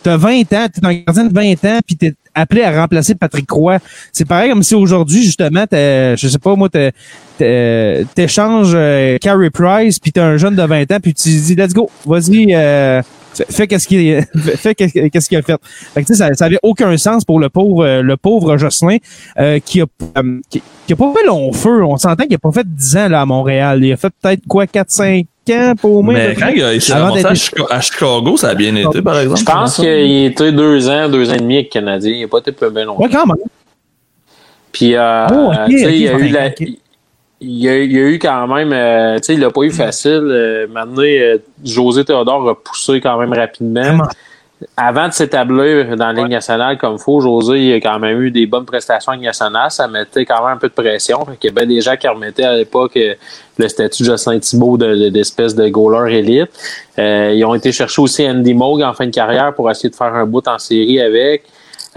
T'as 20 ans, t'es un gardien de 20 ans, puis t'es appelé à remplacer Patrick Croix. C'est pareil comme si aujourd'hui, justement, je sais pas, moi, t'échanges euh, Carey Price, puis t'as un jeune de 20 ans, puis tu dis, let's go, vas-y, euh, fais qu'est-ce qu'il fait qu'est-ce qu'il a fait. fait que, ça, ça avait aucun sens pour le pauvre euh, le pauvre Jocelyn euh, qui a euh, qui, qui, a pas fait long feu. On s'entend qu'il a pas fait 10 ans là à Montréal. Il a fait peut-être quoi 4 5 camp, quand il, s'est ramassé à, Chicago, ça a bien été, par exemple. Je pense qu'il était deux ans, deux ans et demi avec le Canadien. Il n'a pas été peu bien longtemps. Ouais, quand même. Puis, euh, tu sais, il y a eu quand même, euh, tu sais, il l'a pas eu facile. Euh, maintenant, José Théodore a poussé quand même rapidement. Avant de s'établir dans la Ligue nationale comme faut, José il a quand même eu des bonnes prestations en Ligue nationale. Ça mettait quand même un peu de pression. Fait qu'il y a bien des gens qui remettaient à l'époque euh, le statut de Jocelyn Thibault de- de- d'espèce de goaler élite. Euh, ils ont été chercher aussi Andy Moog en fin de carrière pour essayer de faire un bout en série avec.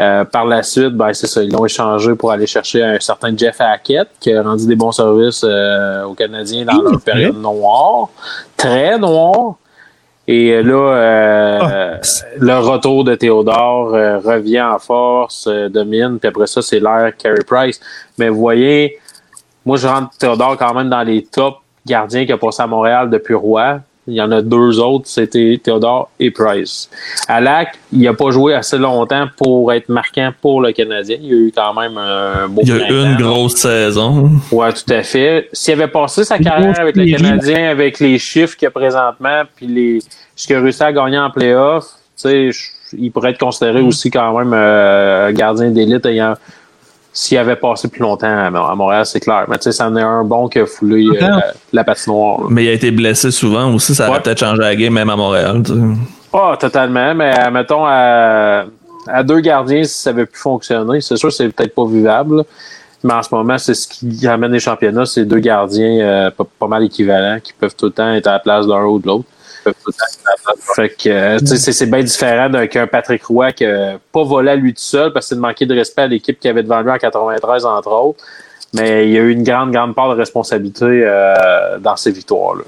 Euh, par la suite, ben, c'est ça, ils l'ont échangé pour aller chercher un certain Jeff Hackett qui a rendu des bons services euh, aux Canadiens dans Oui, leur c'est période noire. Très noire. Et là, euh, Ah. le retour de Théodore euh, revient en force, euh, domine, puis après ça, c'est l'ère Carey Price. Mais vous voyez, moi, je rentre Théodore quand même dans les top gardiens qui a passé à Montréal depuis Roy. Il y en a deux autres, c'était Théodore et Price. Alak, il n'a pas joué assez longtemps pour être marquant pour le Canadien. Il y a eu quand même un beau Il y a eu une grosse saison. Ouais, tout à fait. S'il avait passé sa carrière avec le. Canadien, avec les chiffres qu'il y a présentement, puis les, ce qu'il a réussi à gagner en playoff, tu sais, il pourrait être considéré aussi quand même euh, un gardien d'élite ayant s'il avait passé plus longtemps à Montréal, c'est clair. Mais tu sais, c'en est un bon qui a foulé euh, la, la patinoire. là. Mais il a été blessé souvent aussi. Ça Ouais. peut-être changé la game, même à Montréal. tu sais. Ah, totalement. Mais euh, mettons à, à deux gardiens, si ça avait pu fonctionner, c'est sûr que c'est peut-être pas vivable. Mais en ce moment, c'est ce qui amène les championnats, c'est deux gardiens euh, pas, pas, mal équivalents qui peuvent tout le temps être à la place d'un ou de l'autre. Fait que c'est bien différent qu'un Patrick Roy qui n'a pas volé à lui tout seul parce que c'est de manquer de respect à l'équipe qui avait devant lui en 93, entre autres. Mais il y a eu une grande, grande part de responsabilité euh, dans ces victoires-là.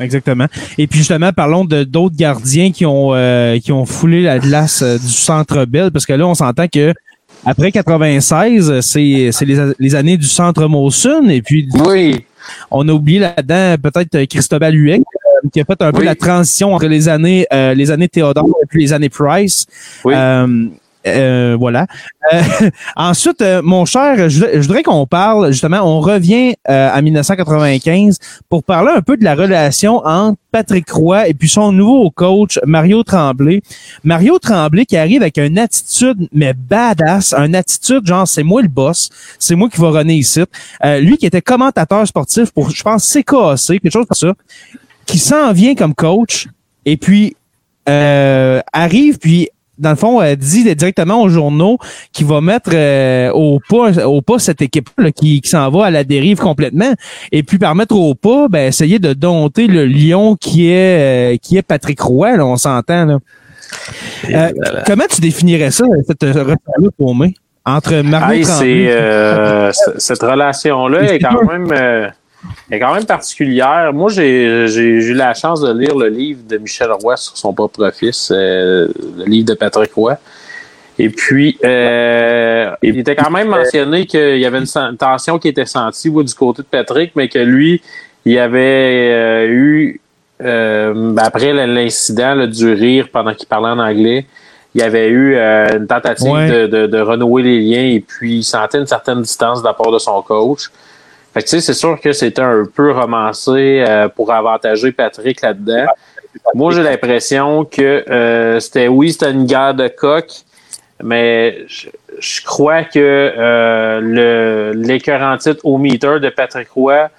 Exactement. Et puis justement, parlons de d'autres gardiens qui ont euh, qui ont foulé la glace euh, du Centre Bell, parce que là, on s'entend que après 96, c'est c'est les, les, années du Centre Molson, et puis oui. on a oublié là-dedans peut-être Christobal Huet qui a fait un peu la transition entre les années euh, les années Théodore et puis les années Price. Oui. Euh, voilà. Euh, ensuite, euh, mon cher, je, voudrais qu'on parle, justement, on revient à 1995 pour parler un peu de la relation entre Patrick Roy et puis son nouveau coach, Mario Tremblay. Mario Tremblay qui arrive avec une attitude, mais badass, une attitude genre, c'est moi le boss, c'est moi qui va runner ici. lui qui était commentateur sportif pour, je pense, CKAC, quelque chose comme ça, qui s'en vient comme coach et puis arrive, puis dans le fond, elle dit directement aux journaux qu'il va mettre euh, au pas au pas cette équipe là, qui, qui s'en va à la dérive complètement. Et puis par mettre au pas, ben essayer de dompter le lion qui est euh, qui est Patrick Roy, là, on s'entend là. Euh, comment tu définirais ça, cette relation-là pour moi? Entre Mario ah, cette relation-là est quand même est quand même particulière. Moi, j'ai eu la chance de lire le livre de Michel Roy sur son propre fils, euh, le livre de Patrick Roy. Et puis, euh, il était quand même mentionné qu'il y avait une tension qui était sentie du côté de Patrick, mais que lui, il avait euh, eu, ben, après l'incident du rire pendant qu'il parlait en anglais, il y avait eu une tentative de, de, de, renouer les liens et puis il sentait une certaine distance de la part de son coach. Fait que, tu sais, c'est sûr que c'était un peu romancé euh, pour avantager Patrick là-dedans. Moi, j'ai l'impression que euh, c'était, oui, c'était une guerre de coq, mais je, crois que euh, le l'écœurant titre au meter de Patrick Roy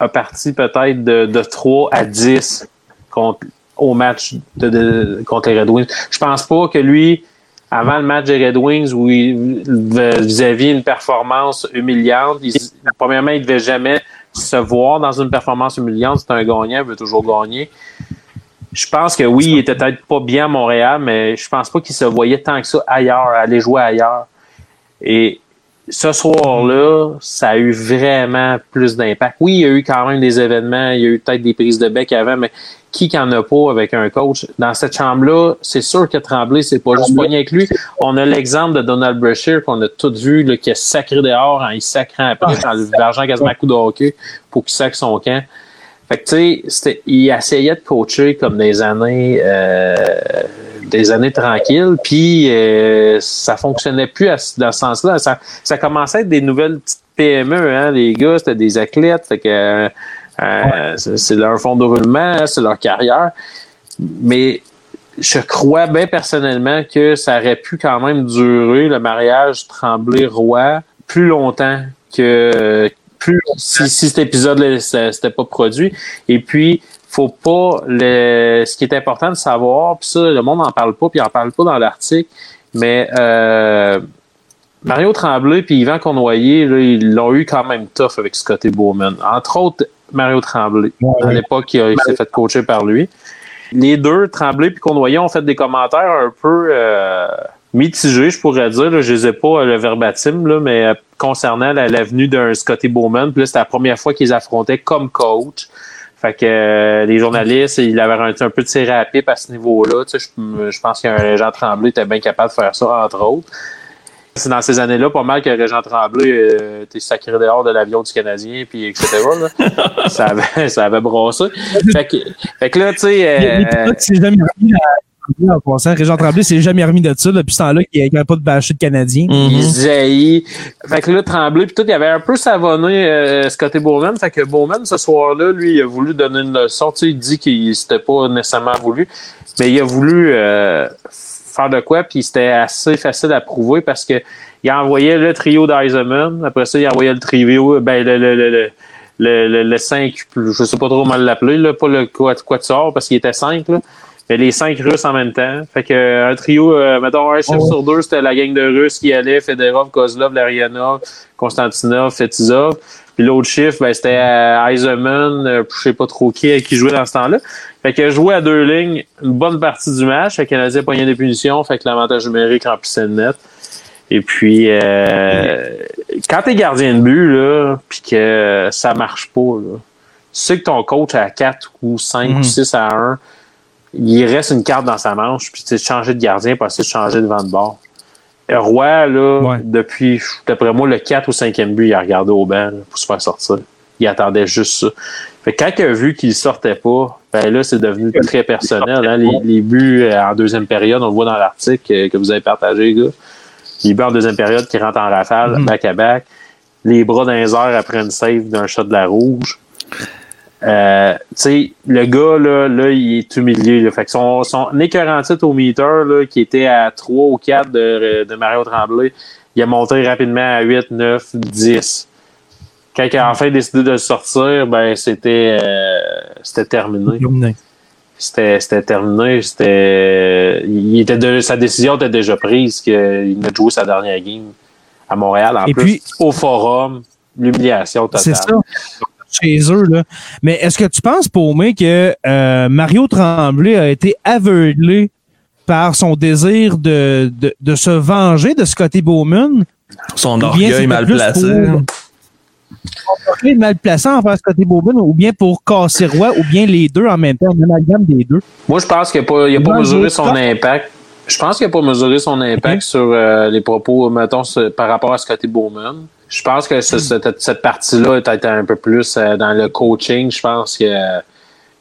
a parti peut-être de, de 3 à 10 contre, au match de, contre les Red Wings. Je pense pas que lui, avant le match des Red Wings où il, vis-à-vis une performance humiliante, premièrement, il ne devait jamais se voir dans une performance humiliante. C'est un gagnant, il veut toujours gagner. Je pense que oui, il était peut-être pas bien à Montréal, mais je pense pas qu'il se voyait tant que ça ailleurs, aller jouer ailleurs. Et ce soir-là, ça a eu vraiment plus d'impact. Oui, il y a eu quand même des événements, il y a eu peut-être des prises de bec avant, mais qui qu'en a pas avec un coach? Dans cette chambre-là, c'est sûr que Tremblay, c'est pas juste poigné avec lui. On a l'exemple de Donald Brashear qu'on a tous vu, là, qui a sacré dehors en il sacrant après, dans l'argent quasiment à coup de hockey pour qu'il sacre son camp. Fait que, tu sais, il essayait de coacher comme des années, euh, des années tranquilles, puis euh, ça fonctionnait plus dans ce sens-là. Ça, ça commençait à être des nouvelles petites PME, hein, les gars, c'était des athlètes, fait que euh, c'est leur fond de roulement, c'est leur carrière. Mais je crois bien personnellement que ça aurait pu quand même durer le mariage Tremblay-Roi plus longtemps que plus si, cet épisode s'était pas produit. Et puis, faut pas le ce qui est important de savoir, puis ça, le monde n'en parle pas, puis il en parle pas dans l'article, mais euh, Mario Tremblay puis Yvan Cournoyer, ils l'ont eu quand même tough avec Scotty Bowman. Entre autres, Mario Tremblay. à l'époque, il, s'est fait coacher par lui. Les deux, Tremblay et Cournoyer, ont fait des commentaires un peu euh, mitigés, je pourrais dire. Je les ai pas le verbatim, là, mais euh, concernant l'avenue d'un Scotty Bowman. Puis c'était la première fois qu'ils affrontaient comme coach. Fait que euh, les journalistes, il avait un, un peu de tiré à pipe à ce niveau-là. je, je pense qu'un Régent Tremblay était bien capable de faire ça, entre autres. C'est dans ces années-là, pas mal que Régent Tremblay euh, était sacré dehors de l'avion du Canadien, puis etc. Là. ça, avait, ça avait brassé. Fait que, fait que là, tu sais. Euh, en passant, Régent Tremblay s'est jamais remis de ça depuis ce temps-là qu'il n'y avait pas de bâcher de Canadien. Mm-hmm. Il jaillit. Fait que là, Tremblay, puis tout, il avait un peu savonné euh, Scotty Bowman. Fait que Bowman, ce soir-là, lui, il a voulu donner une leçon. Tu sais, il dit qu'il s'était pas nécessairement voulu, mais il a voulu euh, faire de quoi, puis c'était assez facile à prouver parce que il envoyait le trio d'Eisenman, après ça, il envoyait le trio, ben, le, le, le, le, le, 5, je sais pas trop mal l'appeler, là, pas le quatuor parce qu'il était 5, là. Mais les cinq Russes en même temps. Fait que euh, un trio, euh, mettons, un chiffre Oh. sur deux, c'était la gang de Russes qui allait, Fedorov, Kozlov, Larianov, Konstantinov, Fetizov. Puis l'autre chiffre, ben, c'était euh, Eisenman, euh, je sais pas trop qui, qui jouait dans ce temps-là. Fait que jouer à deux lignes une bonne partie du match. Fait que Canadien pognait des punitions. Fait que l'avantage numérique remplissait le net. Et puis, euh, quand t'es gardien de but, là, puis que ça marche pas, là, tu sais que ton coach à 4 ou 5 Mhm. ou 6 à 1, il reste une carte dans sa manche, puis tu sais, changer de gardien, parce que changer de vent de bord. Euh, Roy, là, Ouais. depuis, d'après moi, le 4 ou 5e but, il a regardé au banc là, pour se faire sortir. Il attendait juste ça. Fait que quand il a vu qu'il sortait pas, ben là, c'est devenu très personnel. Hein? Les, les buts euh, en deuxième période, on le voit dans l'article euh, que vous avez partagé, gars. Les buts en deuxième période qui rentrent en rafale, Mhm. back-à-back. Les bras dans les airs après une save d'un shot de la rouge. Euh, tu sais, le gars, là, là, il est humilié. Là. Fait que son, son écœurant titre au meter, là, qui était à 3 ou 4 de, de Mario Tremblay, il a monté rapidement à 8, 9, 10. Quand il a enfin décidé de le sortir, ben c'était euh, c'était terminé. C'était c'était terminé. C'était il était de, sa décision était déjà prise qu'il venait de jouer sa dernière game à Montréal. En Et plus, puis- au forum, l'humiliation totale. C'est ça. Chez eux, là. Mais est-ce que tu penses, Paumé, que euh, Mario Tremblay a été aveuglé par son désir de, de, de se venger de Scotty Bowman? Son orgueil mal placé. pour- Orgueil mal placé envers Scotty Bowman, ou bien pour casser Roy, ou bien les deux en même temps, un amalgame des deux? Moi, je pense qu'il n'a pas, il a pas mesuré son impact. Je pense qu'il n'a pas mesuré son impact sur euh, les propos, mettons, ce- par rapport à Scotty Bowman. Je pense que ce- cette, cette partie-là est peut-être un peu plus euh, dans le coaching. Je pense que euh,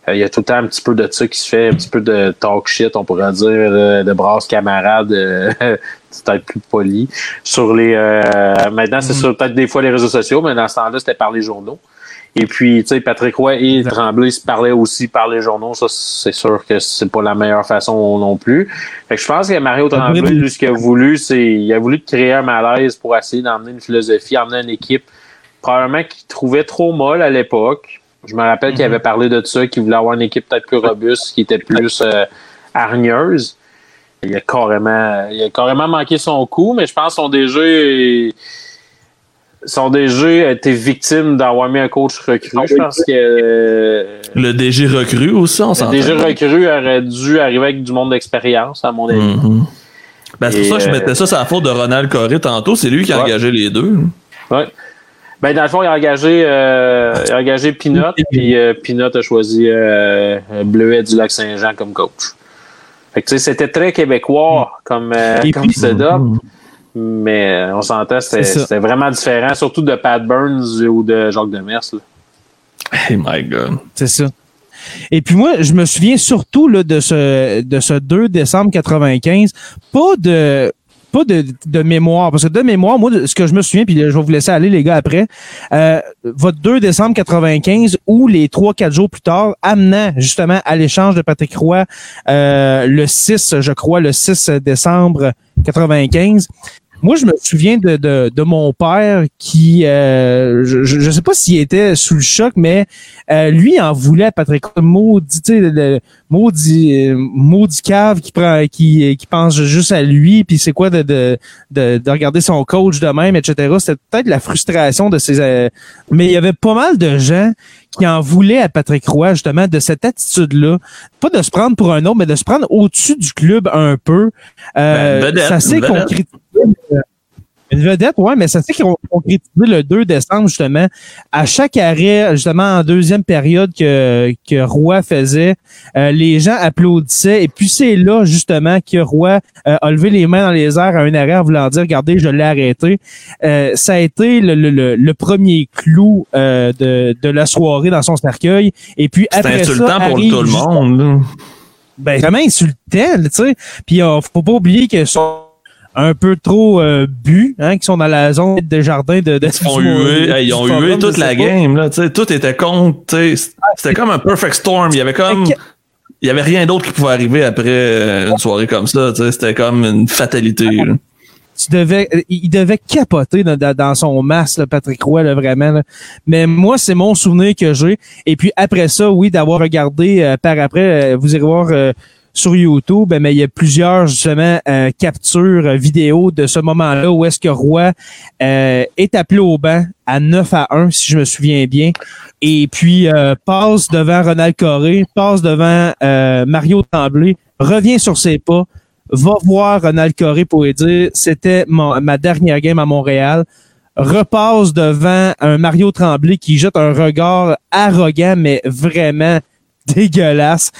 il y a tout le temps un petit peu de ça qui se fait, un petit peu de talk shit, on pourrait dire, de, de brasses camarades, euh, peut-être plus poli. Sur les, euh, maintenant, c'est sur peut-être des fois les réseaux sociaux, mais dans ce temps-là, c'était par les journaux. Et puis, tu sais, Patrick Roy et Tremblay se parlaient aussi par les journaux. Ça, c'est sûr que c'est pas la meilleure façon non plus. Fait que je pense que Mario Tremblay, lui, ce qu'il a voulu, c'est, il a voulu créer un malaise pour essayer d'emmener une philosophie, emmener une équipe, probablement qu'il trouvait trop molle à l'époque. Je me rappelle qu'il avait parlé de ça, qu'il voulait avoir une équipe peut-être plus robuste, qui était plus euh, hargneuse. Il a carrément, il a carrément manqué son coup, mais je pense que son DG, son DG a été victime d'avoir mis un coach recru. Je pense que euh, Le DG recru aussi, on le s'entend. DG recru aurait dû arriver avec du monde d'expérience, à mon avis. Mhm. Ben, c'est pour ça que je euh, mettais ça sur la faute de Ronald Coré tantôt. C'est lui qui a Ouais. engagé les deux. Ouais. Ben, dans le fond, il a engagé, euh, il a engagé Pinot, puis euh, Pinot a choisi euh, Bleuet du Lac-Saint-Jean comme coach. Fait que, tu sais, c'était très québécois comme, euh, Et comme puis- setup, mais euh, on s'entend, c'était vraiment différent, surtout de Pat Burns ou de Jacques Demers. là. Hey my God. C'est ça. Et puis moi, je me souviens surtout là, de ce de ce 2 décembre 95, pas de pas de, de mémoire, parce que de mémoire, moi, ce que je me souviens, puis là, je vais vous laisser aller, les gars, après, euh, votre 2 décembre 95 ou les 3-4 jours plus tard, amenant justement à l'échange de Patrick Roy euh, le 6, je crois, le 6 décembre 95. Moi, je me souviens de, de, de mon père qui, euh, je, je sais pas s'il était sous le choc, mais euh, lui en voulait à Patrick maudit, tu sais, le- maudit, euh, maudit cave qui prend, qui, qui pense juste à lui, puis c'est quoi de, de, de, de regarder son coach de même, etc. C'était peut-être la frustration de ses, euh, mais il y avait pas mal de gens qui en voulaient à Patrick Roy, justement, de cette attitude-là. Pas de se prendre pour un autre, mais de se prendre au-dessus du club un peu. Euh, Ben, vedette, ça s'est une vedette. Une vedette, ouais, mais ça s'est con- concrétisé le 2 décembre, justement. À chaque arrêt, justement, en deuxième période que, que Roy faisait, euh, les gens applaudissaient. Et puis c'est là, justement, que Roy euh, a levé les mains dans les airs à un arrêt en voulant dire, regardez, je l'ai arrêté. Euh, ça a été le, le, le, premier clou euh, de, de la soirée dans son cercueil. Et puis C'est après insultant ça, pour tout le monde. ben vraiment insultant, tu sais. Puis faut pas oublier qu'ils sont un peu trop euh, bu, hein, qui sont dans la zone des jardins de, de Ils ont hué, ils ont hué toute la game. Là, tout était contre. sais, C'était comme un perfect storm. Il y avait comme. Il y avait rien d'autre qui pouvait arriver après euh, une soirée comme ça. C'était comme une fatalité. là. Tu devais, euh, il devait capoter dans, son masque, là, Patrick Roy, là, vraiment. là. Mais moi, c'est mon souvenir que j'ai. Et puis après ça, oui, d'avoir regardé euh, par après, euh, vous irez voir euh, sur YouTube, mais il y a plusieurs justement euh, captures euh, vidéo de ce moment-là où est-ce que Roy euh, est appelé au banc à 9 à 1, si je me souviens bien, et puis passe devant Ronald Coré, passe devant Mario Tremblay, revient sur ses pas, va voir Ronald Coré pour lui dire c'était ma dernière game à Montréal, repasse devant un Mario Tremblay qui jette un regard arrogant mais vraiment dégueulasse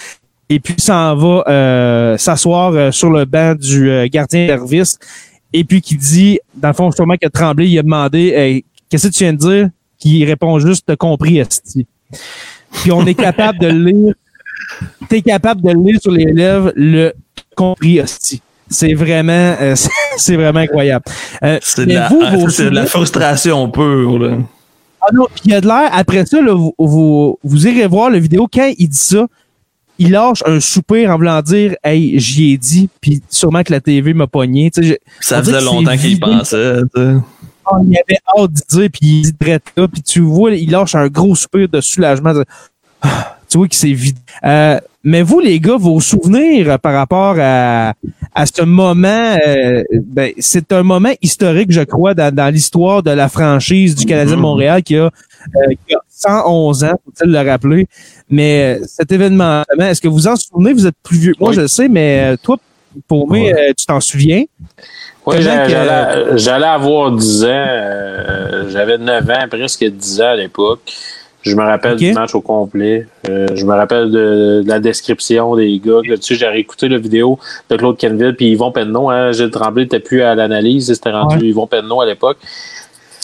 et puis s'en va euh, s'asseoir euh, sur le banc du euh, gardien service et puis qui dit dans le fond sûrement que Tremblay il a demandé Hey, qu'est-ce que tu viens de dire qui répond juste t'as compris esti puis on est capable de le lire. T'es capable de le lire sur les lèvres le compris esti c'est vraiment euh, c'est- vraiment incroyable. Euh, C'est de, ah, de la frustration pure. Là. ah non, puis il y a de l'air, après ça, là, vous, vous, vous irez voir la vidéo, quand il dit ça, il lâche un soupir en voulant dire Hey, j'y ai dit, puis sûrement que la TV m'a pogné. Je- Ça faisait longtemps qu'il y vidé. pensait. oh, il avait hâte de dire, puis il dit drette là, puis tu vois, il lâche un gros soupir de soulagement. de- Ah, tu vois que c'est vide. Euh, mais vous, les gars, vos souvenirs par rapport à, à ce moment, euh, ben, c'est un moment historique, je crois, dans, dans l'histoire de la franchise du Canadien de Montréal qui a, euh, qui a 111 ans, faut-il le rappeler. Mais euh, cet événement, est-ce que vous en souvenez? Vous êtes plus vieux que moi, Oui. je le sais, mais euh, toi, pour moi, euh, tu t'en souviens? Oui, j'allais avoir 10 ans. euh, J'avais 9 ans, presque 10 ans à l'époque. Je me rappelle du match au complet. Euh, je me rappelle de, de la description des gars. Là-dessus, j'ai réécouté la vidéo de Claude Kenville puis Yvon Penneau. Hein, Gilles Tremblay n'était plus à l'analyse. C'était rendu Ouais. Yvon Penneau à l'époque.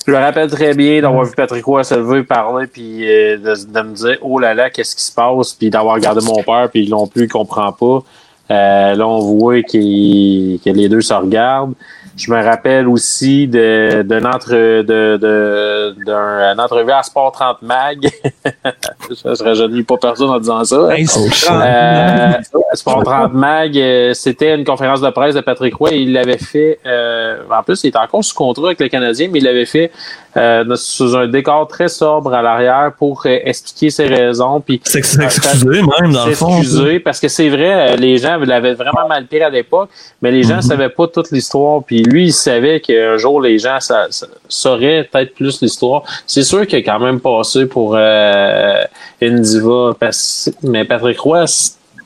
Je me rappelle très bien d'avoir vu Patrick Roy se lever parler puis euh, de, de me dire oh là là qu'est-ce qui se passe? Puis d'avoir regardé mon père puis non plus il comprend pas. Euh, là on voit qu'il- que les deux se regardent. Je me rappelle aussi de d'une entre de de entrevue à Sport 30 Mag. je ne rajeunis pas personne en disant ça. Hey, c'est Euh, Sport 30 Mag, euh, c'était une conférence de presse de Patrick Roy. Il l'avait fait. euh, en plus, il était encore sous contrat avec le Canadien, mais il l'avait fait euh, sous un décor très sobre à l'arrière pour euh, expliquer ses raisons. Puis C'est c'est excusé même, dans le fond. s'excuser parce que c'est vrai, euh, les gens l'avaient vraiment mal pris à l'époque, mais les gens ne savaient pas toute l'histoire. Puis lui, il savait qu'un jour, les gens sa- sa- sauraient peut-être plus l'histoire. C'est sûr qu'il a quand même passé pour euh, une diva, parce- mais Patrick Roy,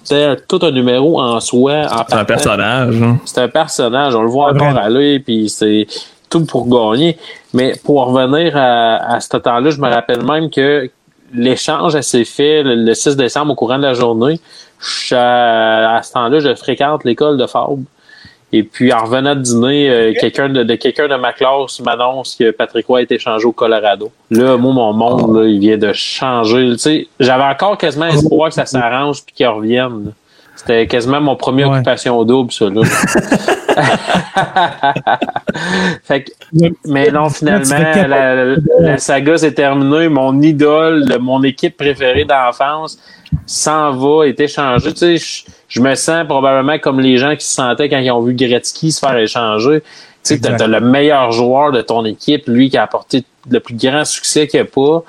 c'était tout un numéro en soi. C'est un personnage. hein. C'est un personnage, on le voit encore aller, puis c'est tout pour gagner. Mais pour revenir à, à ce temps-là, je me rappelle même que l'échange s'est fait le, le 6 décembre au courant de la journée. Je- à, à ce temps-là, je fréquente l'école de Fabre. Et puis, en revenant de dîner, euh, quelqu'un de, de quelqu'un de ma classe m'annonce que Patrick Roy a été changé au Colorado. Là, moi, mon monde, là, il vient de changer. Tu sais, j'avais encore quasiment espoir que ça s'arrange puis qu'il revienne. C'était quasiment mon premier Ouais. occupation double, ça, là. fait que, mais non, finalement, la, la saga s'est terminée. Mon idole, de mon équipe préférée d'enfance s'en va, est échangée. Tu sais, je, je me sens probablement comme les gens qui se sentaient quand ils ont vu Gretzky se faire échanger. Tu sais, t'as, t'as le meilleur joueur de ton équipe, lui qui a apporté le plus grand succès qu'il n'y a pas,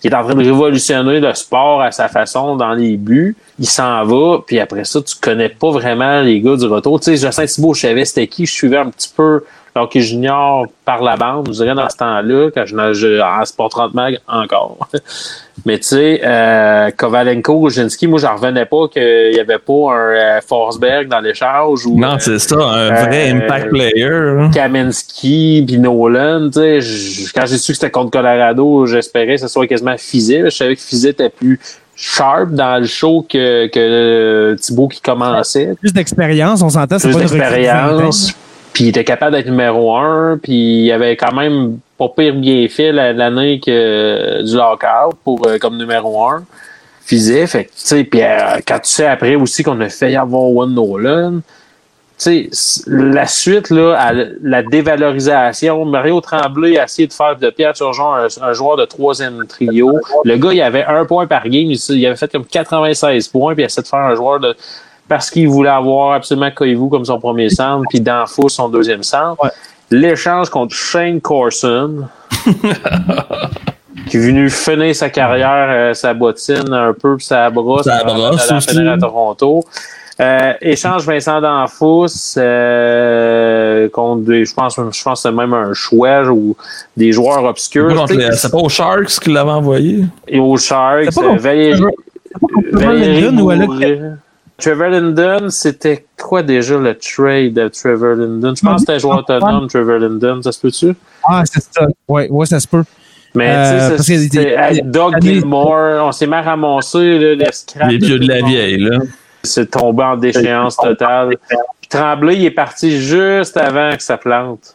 qui est en train de révolutionner le sport à sa façon dans les buts. Il s'en va, puis après ça, tu connais pas vraiment les gars du retour. Tu sais, Justin Thibault, je savais c'était qui, je suivais un petit peu l'hockey junior par la bande, je dirais dans ce temps-là, quand je nageais en sport 30 mag encore. Mais tu sais, euh, Kovalenko, Gojinski, moi, j'en revenais pas qu'il y avait pas un euh, Forsberg dans l'échange ou Non, euh, c'est ça, un vrai euh, impact player. hein. Kaminsky puis Nolan, tu sais, quand j'ai su que c'était contre Colorado, j'espérais que ce soit quasiment Fizet. Je savais que Fizet était plus sharp dans le show que, que euh, Thibaut qui commençait. Plus d'expérience, on s'entend, c'est Plus pas une recrue de 20 ans. d'expérience. Puis il était capable d'être numéro un. Puis il avait quand même pas pire bien fait la- l'année que du lockout pour euh, comme numéro un. Fizet, fait tu sais, puis euh, quand tu sais après aussi qu'on a fait y avoir One Nolan, tu sais, la suite, là, à la dévalorisation, Mario Tremblay a essayé de faire de Pierre Turgeon un, un joueur de troisième trio. Le gars, il avait un point par game. Il avait fait comme 96 points, puis il a essayé de faire un joueur de. Parce qu'il voulait avoir absolument Koivu comme son premier centre, puis Danfo son deuxième centre. Ouais. L'échange contre Shane Corson, qui est venu finir sa carrière, euh, sa bottine un peu, puis sa brosse, Sa brosse aussi. finir à Toronto. Euh, échange Vincent D'Anfous euh, contre des, je pense, je pense c'est même un choix ou des joueurs obscurs. C'est pas aux Sharks qui l'avaient envoyé? Et aux Sharks, Valérie, Valérie Trevor Linden, c'était quoi déjà le trade de Trevor Linden? Je pense que c'était un joueur autonome, Trevor Linden, ça se peut-tu? Ah, c'est ça. Ouais, ça se peut. Mais Euh, tu sais, des- a- Doug Gilmore, on s'est mal ramassé, là, le scrap. Les vieux de la vieille, là. C'est tombé en déchéance totale. Puis Tremblay, il est parti juste avant que ça plante.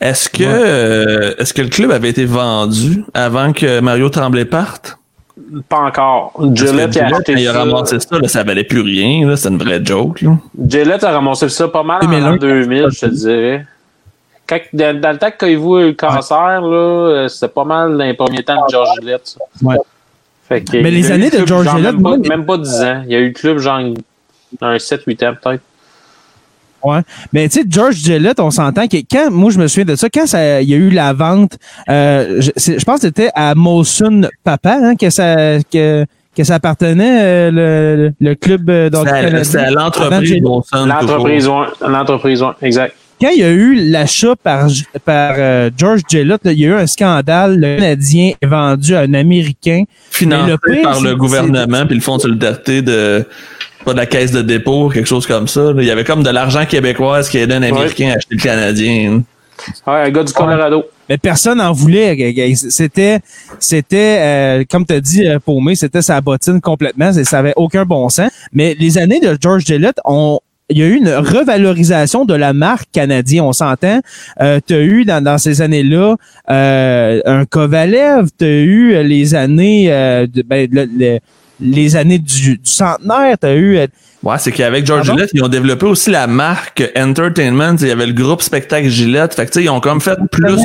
Est-ce que, euh, est-ce que le club avait été vendu avant que Mario Tremblay parte? Pas encore. Gillette, il a acheté il a ramassé ça, là, ça valait plus rien. C'est une vraie joke, là. Gillette a ramassé ça pas mal en 2001. l'an 2000, je te dirais. Quand- dans, dans le temps qu'il a eu le cancer, là, euh, c'était pas mal dans les premiers temps de George Gillette. ça. Ouais. Fait que, Mais les années le de George Gillette, même pas, même pas 10 ans. Il y a eu le club genre un 7-8 ans peut-être. Ouais. Mais tu sais, George Gillette, on s'entend que quand, moi je me souviens de ça, quand ça, il y a eu la vente, euh, je, c'est- je pense que c'était à Molson Papa hein, que ça que, que ça appartenait euh, le, le club euh, d'hockey C'est l'entreprise. Molson. L'entreprise, ouais. L'entreprise, ouais. Exact. Quand il y a eu l'achat par, par euh, George Gillette, là, il y a eu un scandale. Le Canadien est vendu à un Américain. financé Mais le pire, par le gouvernement puis le fonds de solidarité de pas de la caisse de dépôt quelque chose comme ça là. il y avait comme de l'argent québécois qui aidait un américain à acheter le canadien Ouais, un gars du Colorado. Mais personne n'en voulait. C'était, c'était, euh, comme tu as dit, euh, Paumé, c'était sa bottine complètement. C'est- Ça avait aucun bon sens. Mais les années de George Gillette ont il y a eu une revalorisation de la marque canadienne, on s'entend. Euh, tu as eu dans, dans ces années-là euh, un Kovalev, tu as eu les années euh, de, ben, le- le- les années du, du centenaire, tu as eu euh, ouais c'est qu'avec George Pardon? Gillette ils ont développé aussi la marque Entertainment il y avait le groupe spectacle Gillette fait que tu sais ils ont comme fait plus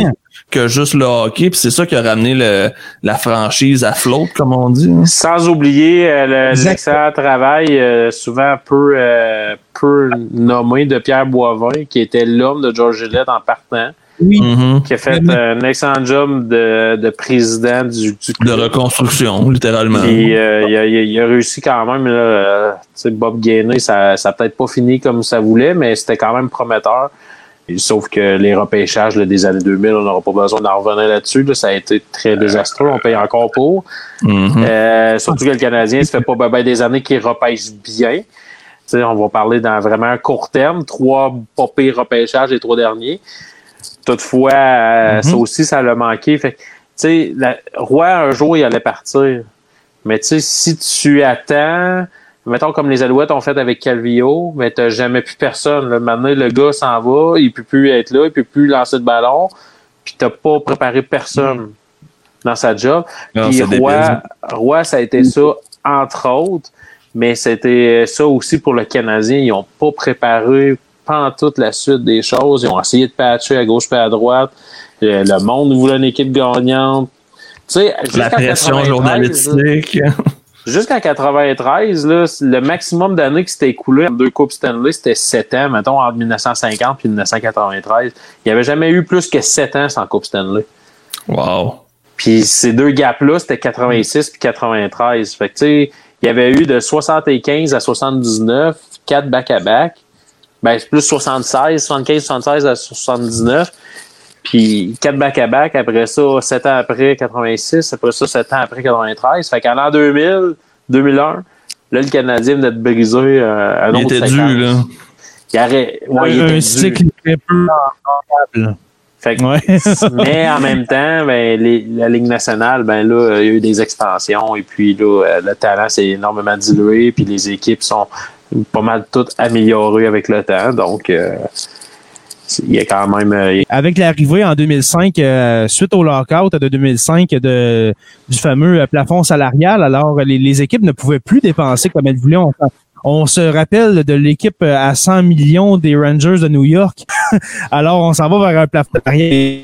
que juste le hockey puis c'est ça qui a ramené le, la franchise à flotte comme on dit hein. Sans oublier euh, le- Exact. l'excellent travail euh, souvent peu, euh, peu nommé de Pierre Boivin, qui était l'homme de George Gillette en partant, oui, Mhm. qui a fait un excellent job de, de président du, du de reconstruction littéralement Puis, euh, il, a, il a- il a réussi quand même. Là, euh, tu sais, Bob Gainey, ça n'a peut-être pas fini comme ça voulait, mais c'était quand même prometteur. Et sauf que les repêchages là, des années 2000, on n'aura pas besoin d'en revenir là-dessus. là. ça a été très désastreux. On paye encore pour. Mhm. Euh, surtout que le Canadien, ça fait pas ben, ben des années qu'il repêche bien. Tu sais, on va parler dans vraiment un court terme. Trois pas pires repêchages les trois derniers. Toutefois, euh, ça aussi, ça l'a manqué. Fait que, tu sais, la- Roy, un jour, il allait partir. Mais tu sais, si tu attends, mettons comme les Alouettes ont fait avec Calvillo, mais t'as jamais plus personne. Là. Maintenant, le gars s'en va, il peut plus être là, il peut plus lancer de ballon, puis t'as pas préparé personne dans sa job. Non, Puis Roy. Roy, ça a été ça, entre autres, mais c'était ça aussi pour le Canadien. Ils n'ont pas préparé pendant toute la suite des choses. Ils ont essayé de patcher à gauche et à droite. Le, le monde voulait une équipe gagnante. Tu sais, la pression 93, là, journalistique Jusqu'en 93, là, le maximum d'années qui s'était écoulé en deux Coupes Stanley, c'était 7 ans, mettons, entre 1950 et 1993. Il n'y avait jamais eu plus que 7 ans sans Coupe Stanley. wow Puis ces deux gaps-là, c'était 86 puis 93. Fait que, tu sais, il y avait eu de 75 à 79, 4 back-à-back. Ben, c'est plus 76, 75, 76 à 79. Puis 4 back-à-back, après ça, 7 ans après 86, après ça, 7 ans après 93. Fait qu'en l'an 2000, 2001, là, le Canadien venait de briser euh, un il autre était dû là Il, aurait, ouais, il un dû. cycle très peu rentable. Fait que Ouais. mais en même temps, ben, les- la Ligue nationale, ben là, il y a eu des expansions et puis là, euh, le talent s'est énormément dilué, puis les équipes sont pas mal toutes améliorées avec le temps. Donc, euh, il y a quand même. euh, avec l'arrivée en 2005, euh, suite au lockout de 2005 de, du fameux euh, plafond salarial, alors les, les équipes ne pouvaient plus dépenser comme elles voulaient. On, on se rappelle de l'équipe euh, à 100 millions des Rangers de New York. alors on s'en va vers un plafond salarial.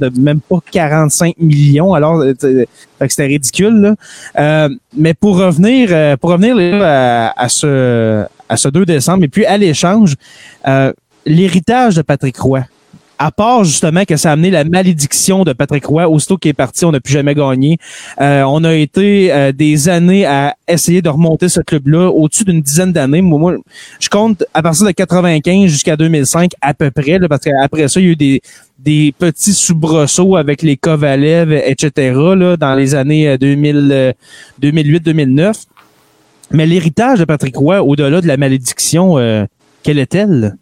De même pas 45 millions. Alors, euh, que c'était ridicule. Là. Euh, mais pour revenir, euh, pour revenir à, à ce à ce 2 décembre et puis à l'échange, euh, l'héritage de Patrick Roy. à part justement que ça a amené la malédiction de Patrick Roy, aussitôt qu'il est parti, on n'a plus jamais gagné. Euh, on a été euh, des années à essayer de remonter ce club-là, au-dessus d'une dizaine d'années. Moi, je compte à partir de 95 jusqu'à 2005 à peu près, là, parce qu'après ça, il y a eu des, des petits soubresauts avec les Kovalev, etc., là, dans les années 2000, 2008-2009. Mais l'héritage de Patrick Roy, au-delà de la malédiction, euh, quelle est-elle?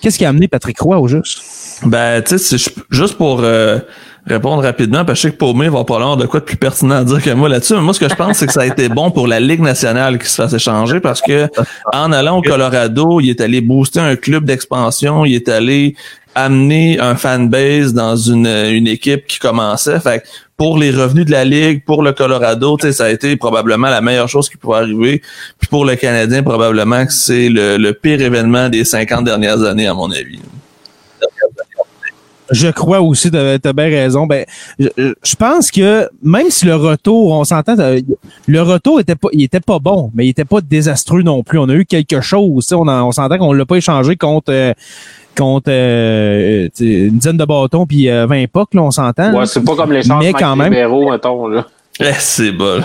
Qu'est-ce qui a amené Patrick Roy au juste? Ben, tu sais, juste pour euh, répondre rapidement, parce que je sais que Paumé va pas avoir de quoi de plus pertinent à dire que moi là-dessus. Mais moi, ce que je pense, c'est que ça a été bon pour la Ligue nationale qui se fasse échanger parce que en allant au Colorado, il est allé booster un club d'expansion, il est allé amener un fanbase dans une, une équipe qui commençait. Fait pour les revenus de la Ligue, pour le Colorado, ça a été probablement la meilleure chose qui pouvait arriver. Puis pour le Canadien, probablement que c'est le, pire événement des 50 dernières années, à mon avis. Je crois aussi, tu as, bien raison. Ben, je, pense que même si le retour, on s'entend, euh, le retour était pas, il était pas bon, mais il était pas désastreux non plus. On a eu quelque chose. On, on s'entend qu'on l'a pas échangé contre euh, contre euh, une dizaine de bâtons puis 20 euh, pucks, là, on s'entend. Ouais, c'est pas comme les chances quand même. Libéraux, mettons, là. Eh, c'est bon.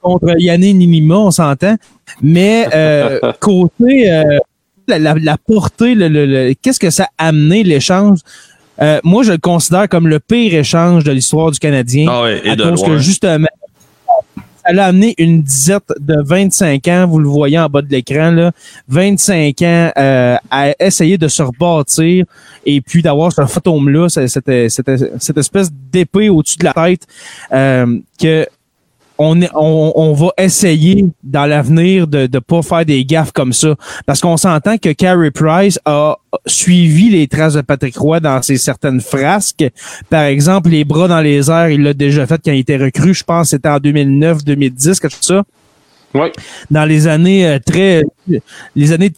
Contre Yannick Nima, on s'entend. Mais euh, côté la, la, portée, le, le, qu'est-ce que ça a amené l'échange? moi, je le considère comme le pire échange de l'histoire du Canadien. Ah oui, et à de cause que justement, elle a amené une disette de 25 ans, vous le voyez en bas de l'écran, là, 25 ans euh, à essayer de se rebâtir et puis d'avoir ce fantôme-là, cette, cette, espèce d'épée au-dessus de la tête euh, que on, on, on, va essayer dans l'avenir de ne pas faire des gaffes comme ça. Parce qu'on s'entend que Carey Price a suivi les traces de Patrick Roy dans ses certaines frasques. Par exemple, les bras dans les airs, il l'a déjà fait quand il était recru. Je pense c'était en 2009, 2010, quelque chose ça. Oui. Dans les années euh, très, les années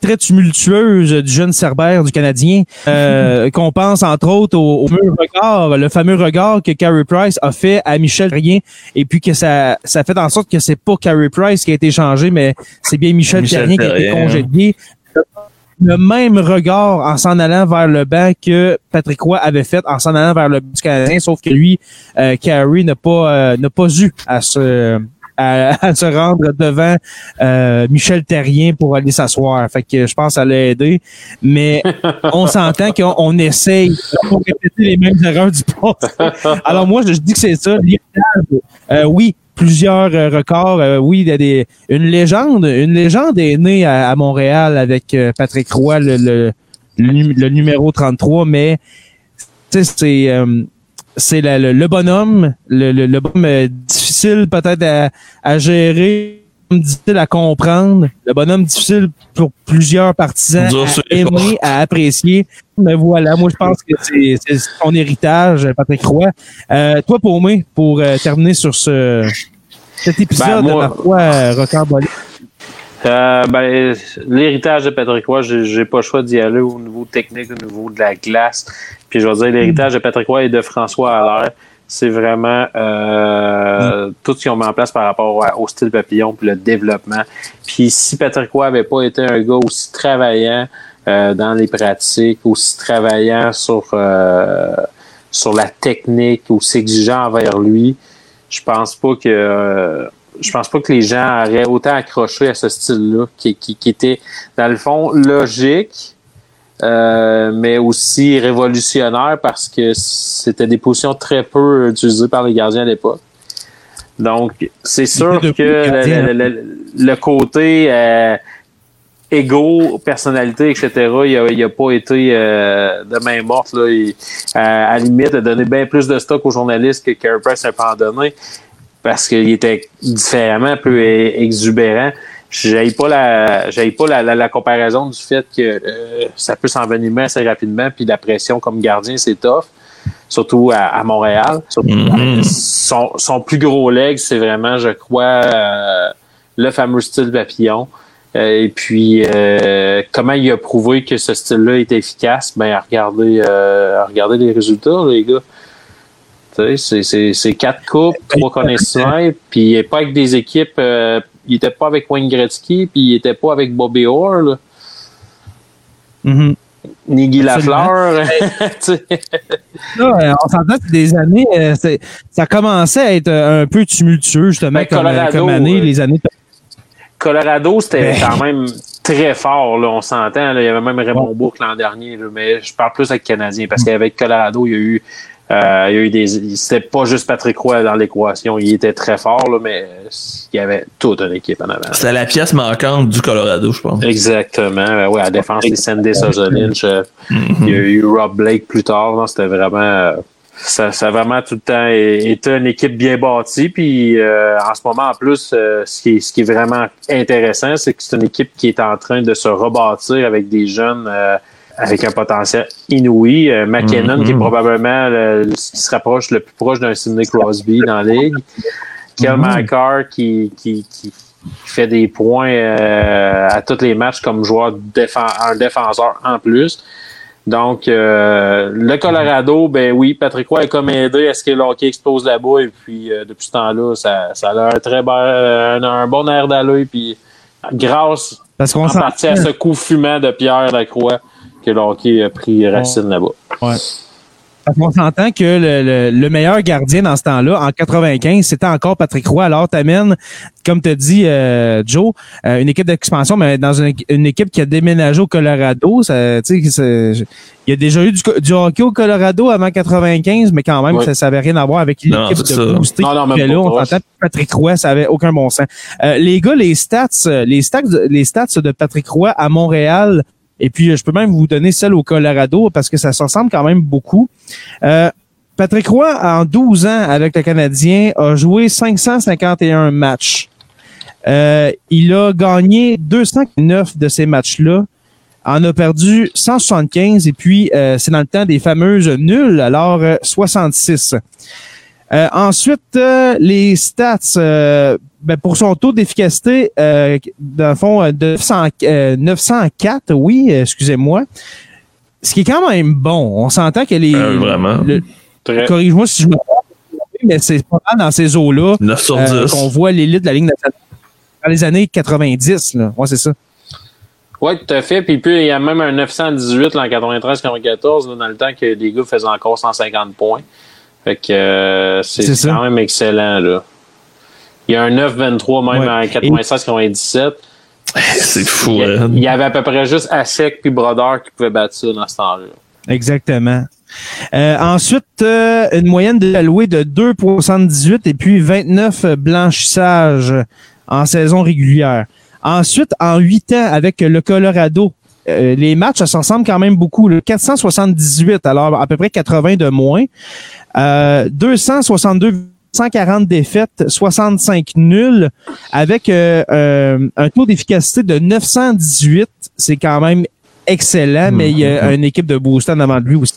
très tumultueuse du jeune Cerbère du Canadien, euh, qu'on pense entre autres au, fameux regard, le fameux regard que Carey Price a fait à Michel Terrien, et puis que ça, ça fait en sorte que c'est pas Carey Price qui a été changé, mais c'est bien Michel, Michel qui a été congédié. Le même regard en s'en allant vers le banc que Patrick Roy avait fait en s'en allant vers le banc du Canadien, sauf que lui, euh, Carey n'a pas euh, n'a pas eu à se à, se rendre devant euh, Michel Terrien pour aller s'asseoir. Fait que je pense que ça l'a aidé. Mais on s'entend qu'on essaye de répéter les mêmes erreurs du passé. Alors moi, je, dis que c'est ça. Euh, oui, plusieurs euh, records. Euh, oui, il y a des, une légende. Une légende est née à, Montréal avec Patrick Roy, le, le, le, numéro 33, mais c'est c'est le, bonhomme, le, le, bonhomme euh, difficile peut-être à, à gérer, difficile à comprendre, le bonhomme difficile pour plusieurs partisans à aimer, à apprécier. Mais voilà, moi je pense que c'est son héritage, Patrick Roy. Euh, toi, pour moi, pour euh, terminer sur ce cet épisode ben, de la foi rocambolée. Euh, ben, l'héritage de Patrick Roy, j'ai pas le choix d'y aller au niveau technique, au niveau de la glace. Puis je veux dire, l'héritage de Patrick Roy et de François Allaire, c'est vraiment euh, tout ce qu'ils ont mis en place par rapport au style papillon puis le développement. Puis si Patrick Roy avait pas été un gars aussi travaillant euh, dans les pratiques, aussi travaillant sur euh, sur la technique, aussi exigeant envers lui, je pense pas que je pense pas que les gens auraient autant accroché à ce style-là, qui, qui, qui, était, dans le fond, logique, euh, mais aussi révolutionnaire parce que c'était des positions très peu utilisées par les gardiens à l'époque. Donc, c'est sûr que le, côté euh, égo, personnalité, etc., il n'a pas été euh, de main morte. Là. à, la limite, a donné bien plus de stock aux journalistes que Carey Price n'a pas donné parce qu'il était différemment un peu exubérant. J'aille pas la j'aille pas la, la, comparaison du fait que euh, ça peut s'envenimer assez rapidement puis la pression comme gardien c'est tough surtout à, Montréal. Son, son, plus gros leg c'est vraiment je crois euh, le fameux style papillon. Euh, et puis comment il a prouvé que ce style-là est efficace? Ben regardez regardez les résultats les gars c'est quatre coupes, trois connaissances, puis il n'est pas avec des équipes. Euh, il était pas avec Wayne Gretzky, puis il était pas avec Bobby Orr. Mm-hmm. Ni Guy Lafleur. Là, euh, on s'entend que des années, euh, ça commençait à être un peu tumultueux, justement, Ben, comme, année, les années. Colorado, c'était Ben. quand même très fort, là, on s'entend. là. Il y avait même Raymond Bourque l'an dernier, là, mais je parle plus avec Canadien parce qu'avec Colorado, il y a eu, euh, il y a eu des. C'était pas juste Patrick Roy dans l'équation. Il était très fort, là, mais il y avait toute une équipe en avant. C'était la pièce manquante du Colorado, je pense. Exactement. Ben ouais, à la défense, les Sandy Sozolinch. euh, Il y a eu Rob Blake plus tard. non, C'était vraiment. euh, ça, ça a vraiment tout le temps été une équipe bien bâtie. Puis euh, en ce moment, en plus, ce, qui est, ce qui est vraiment intéressant, c'est que c'est une équipe qui est en train de se rebâtir avec des jeunes euh, avec un potentiel inouï. Euh, McKinnon, qui est probablement le- qui se rapproche le plus proche d'un Sidney Crosby dans la ligue. Kel McCarr qui, qui, qui fait des points euh, à tous les matchs comme joueur défen- un défenseur en plus. Donc, euh, le Colorado, ben oui, Patrick Roy est comme aidé à ce que le hockey explose là-bas. Et puis, euh, depuis ce temps-là, ça, ça a un très bon, un, un bon air d'aller. Puis, grâce Parce en partie à ce coup fumant de Pierre Lacroix que le hockey a pris racine là-bas. Parce qu'on s'entend que le, le- le meilleur gardien dans ce temps-là, en 95, c'était encore Patrick Roy. Alors, t'amènes, comme te dit euh, Joe, euh, une équipe d'expansion, mais dans une, une équipe qui a déménagé au Colorado. Ça, il y a déjà eu du, du hockey au Colorado avant 95, mais quand même, Ouais. ça n'avait rien à voir avec l'équipe de ça. booster. Non, non, même là, on s'entend que Patrick Roy, ça avait aucun bon sens. Euh, les gars, les stats, les stats, les stats de Patrick Roy à Montréal, et puis euh, je peux même vous donner celle au Colorado parce que ça se ressemble quand même beaucoup. Euh, Patrick Roy, en 12 ans avec le Canadien, a joué 551 matchs. Euh, il a gagné 209 de ces matchs-là, en a perdu 175 et puis euh, c'est dans le temps des fameuses nulles, alors euh, 66. Euh, ensuite, euh, les stats euh, ben, pour son taux d'efficacité, euh, dans le fond, euh, de 900, euh, 904, oui, euh, excusez-moi. Ce qui est quand même bon. On s'entend que les. Euh, vraiment. le- Très, Corrige-moi si je me trompe, mais c'est pas mal dans ces eaux-là 9 sur euh, 10. qu'on voit l'élite de la Ligue nationale dans les années 90. Là. Ouais, c'est ça. Oui, tout à fait. Puis, puis il y a même un 918 là, en 93-94, là, dans le temps que les gars faisaient encore 150 points. Fait que euh, c'est quand même excellent. Là. Il y a un 923 même Ouais. en 96-97. C'est fou, Il y, a- hein. il y avait à peu près juste Asek puis Brodeur qui pouvaient battre ça dans ce temps-là. Exactement. Euh, ensuite, euh, une moyenne de alloué de 2,78 et puis 29 blanchissages en saison régulière. Ensuite, en 8 ans avec le Colorado, euh, les matchs, ça se ressemble quand même beaucoup. là. 478, alors à peu près 80 de moins. Euh, 262 140 défaites, 65 nuls, avec euh, euh, un taux d'efficacité de 918. C'est quand même excellent, mais il y a une équipe de booster en avant de lui aussi.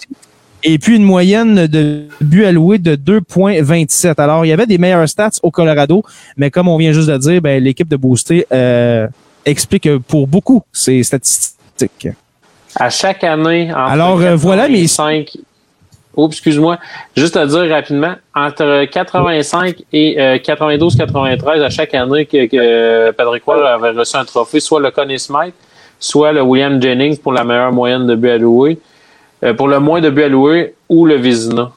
Et puis une moyenne de buts alloués de 2,27. Alors, il y avait des meilleurs stats au Colorado, mais comme on vient juste de dire, ben, l'équipe de booster euh, explique pour beaucoup ces statistiques. À chaque année, entre Alors, euh, voilà, mais- 85 Oh, excuse-moi. Juste à dire rapidement, entre 85 et euh, 92-93, à chaque année que, que Patrick Roy avait reçu un trophée, soit le Connie Smythe, soit le William Jennings pour la meilleure moyenne de buts alloués, euh, pour le moins de buts alloués, ou le Vizina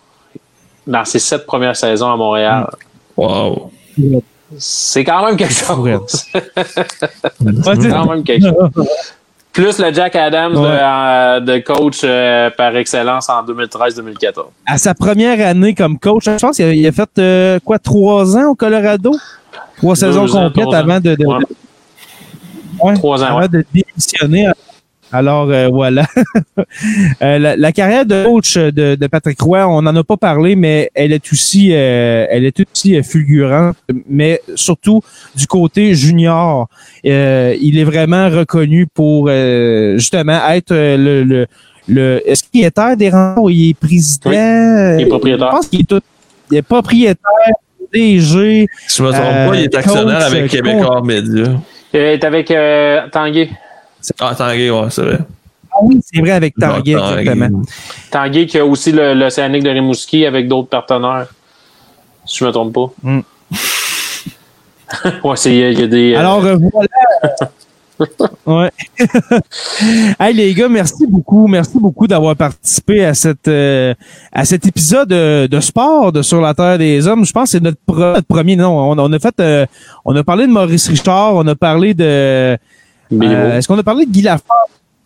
dans ses sept premières saisons à Montréal. Wow. C'est quand même quelque chose. C'est quand même quelque chose. Plus le Jack Adams de, Ouais. euh, de coach euh, par excellence en 2013-2014. à sa première année comme coach, je pense qu'il a, il a fait euh, quoi trois ans au Colorado, trois saisons complètes ans. avant de, de- Ouais. ouais, Trois ans, avant de démissionner. Alors euh, voilà, Euh, la, la carrière de coach de, de Patrick Roy, on n'en a pas parlé, mais elle est aussi, euh, elle est aussi euh, fulgurante, mais surtout du côté junior, Euh, il est vraiment reconnu pour euh, justement être le, le, le est-ce qu'il est des rangs ou il est président? Oui, il est propriétaire. Je pense qu'il est tout, il est propriétaire, DG. Si je me trompe Euh, pas, il est actionnaire avec Québécois Média. Il est avec euh, Tanguay. Ah, Tanguay, ouais, c'est vrai. Ah oui, c'est vrai avec Tanguay, Tanguay. exactement. Tanguay qui a aussi le- l'Océanique de Rimouski avec d'autres partenaires. Si je me trompe pas. Mm. ouais, c'est, il y a des. euh, Alors euh, voilà. Ouais. hey les gars, merci beaucoup, merci beaucoup d'avoir participé à cette euh, à cet épisode de, de sport de sur la terre des hommes. Je pense que c'est notre, premier. Non, on, on a fait, euh, on a parlé de Maurice Richard, on a parlé de. Euh, Est-ce qu'on a parlé de Guy Lafleur,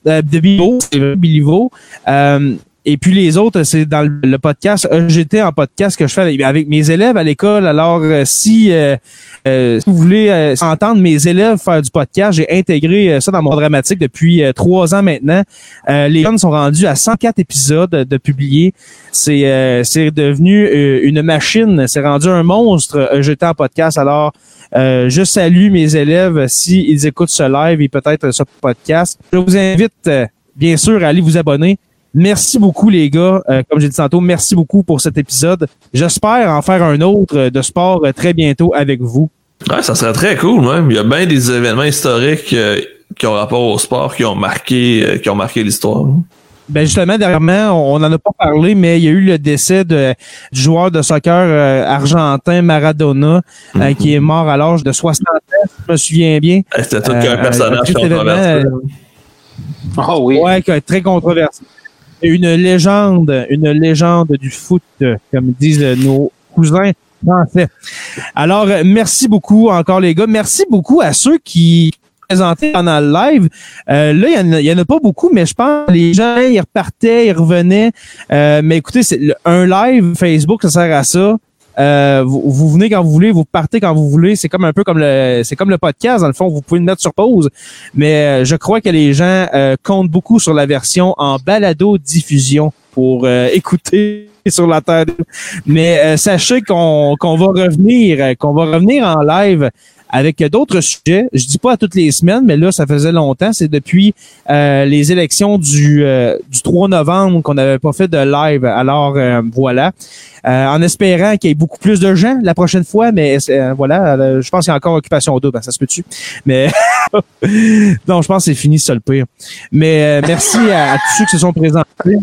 euh, de Bilivo, c'est vrai, Bilivo. Euh, et puis les autres, c'est dans le, le podcast EGT en podcast que je fais avec, avec mes élèves à l'école. Alors, euh, si, si vous voulez entendre mes élèves faire du podcast, j'ai intégré ça dans mon dramatique depuis trois ans maintenant. Les jeunes sont rendus à 104 épisodes de publiés. C'est euh, c'est devenu une machine. C'est rendu un monstre EGT en podcast. Alors, euh, je salue mes élèves s'ils écoutent ce live et peut-être ce podcast. Je vous invite, euh, bien sûr, à aller vous abonner. Merci beaucoup, les gars. Euh, comme j'ai dit tantôt, merci beaucoup pour cet épisode. J'espère en faire un autre de sport euh, très bientôt avec vous. Ouais, ça serait très cool, même. Il y a bien des événements historiques qui ont rapport au sport, qui ont marqué, qui ont marqué l'histoire. Ben justement, dernièrement, on n'en a pas parlé, mais il y a eu le décès de, du joueur de soccer euh, argentin Maradona, euh, qui est mort à l'âge de 60 ans, si je me souviens bien. Eh, C'était tout Euh, qu'un personnage triste événement, controversé. Ah oui. Ouais, que- très controversé. Une légende, une légende du foot, euh, comme disent euh, nos cousins français. Alors, euh, merci beaucoup encore les gars. Merci beaucoup à ceux qui présentaient pendant le live. Euh, là, il y en a- pas beaucoup, mais je pense que les gens, ils repartaient, ils revenaient. Euh, mais écoutez, c'est un live Facebook, ça sert à ça. Euh, vous, vous venez quand vous voulez, vous partez quand vous voulez. C'est comme un peu comme le, c'est comme le podcast dans le fond. Vous pouvez le mettre sur pause, mais euh, je crois que les gens euh, comptent beaucoup sur la version en balado diffusion pour euh, écouter sur la terre. Mais euh, sachez qu'on qu'on va revenir, qu'on va revenir en live avec d'autres sujets. Je dis pas à toutes les semaines, mais là, ça faisait longtemps. C'est depuis euh, les élections du, euh, du 3 novembre qu'on n'avait pas fait de live. Alors, euh, voilà. Euh, en espérant qu'il y ait beaucoup plus de gens la prochaine fois, mais euh, voilà, euh, je pense qu'il y a encore occupation double, hein, ça se peut-tu? Mais non, je pense que c'est fini, ça le pire. Mais merci à, à tous ceux qui se sont présentés.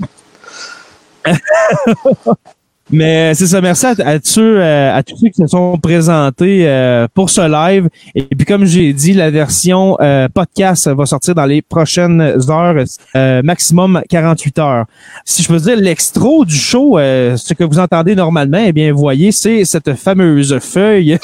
Mais c'est ça, merci à, à euh, à tous ceux qui se sont présentés euh, pour ce live. Et puis comme j'ai dit, la version euh, podcast va sortir dans les prochaines heures, euh, maximum 48 heures. Si je peux dire l'extro du show, euh, ce que vous entendez normalement, eh bien, voyez, c'est cette fameuse feuille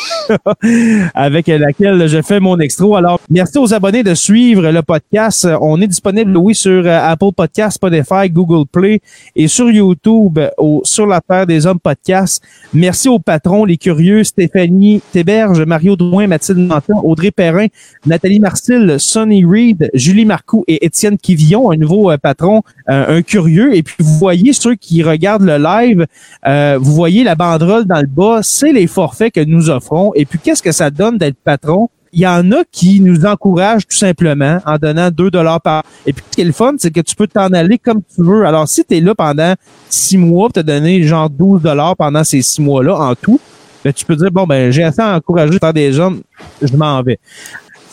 avec laquelle je fais mon extro. Alors, merci aux abonnés de suivre le podcast. On est disponible, oui, sur euh, Apple Podcast, Spotify, Google Play et sur YouTube Sur la Terre des Hommes podcast. Merci aux patrons, les curieux, Stéphanie Théberge, Mario Drouin, Mathilde Nantin, Audrey Perrin, Nathalie Marcil, Sonny Reed, Julie Marcoux et Étienne Quivillon, un nouveau euh, patron, euh, un curieux. Et puis, vous voyez ceux qui regardent le live, euh, vous voyez la banderole dans le bas, c'est les forfaits que nous offrons. Et puis, qu'est-ce que ça donne d'être patron? Il y en a qui nous encouragent tout simplement en donnant 2 dollars par. Et puis, ce qui est le fun, c'est que tu peux t'en aller comme tu veux. Alors, si tu es là pendant six mois, tu as donné genre 12 dollars pendant ces six mois-là en tout, ben, tu peux dire, bon, ben, j'ai assez encouragé par des gens, je m'en vais.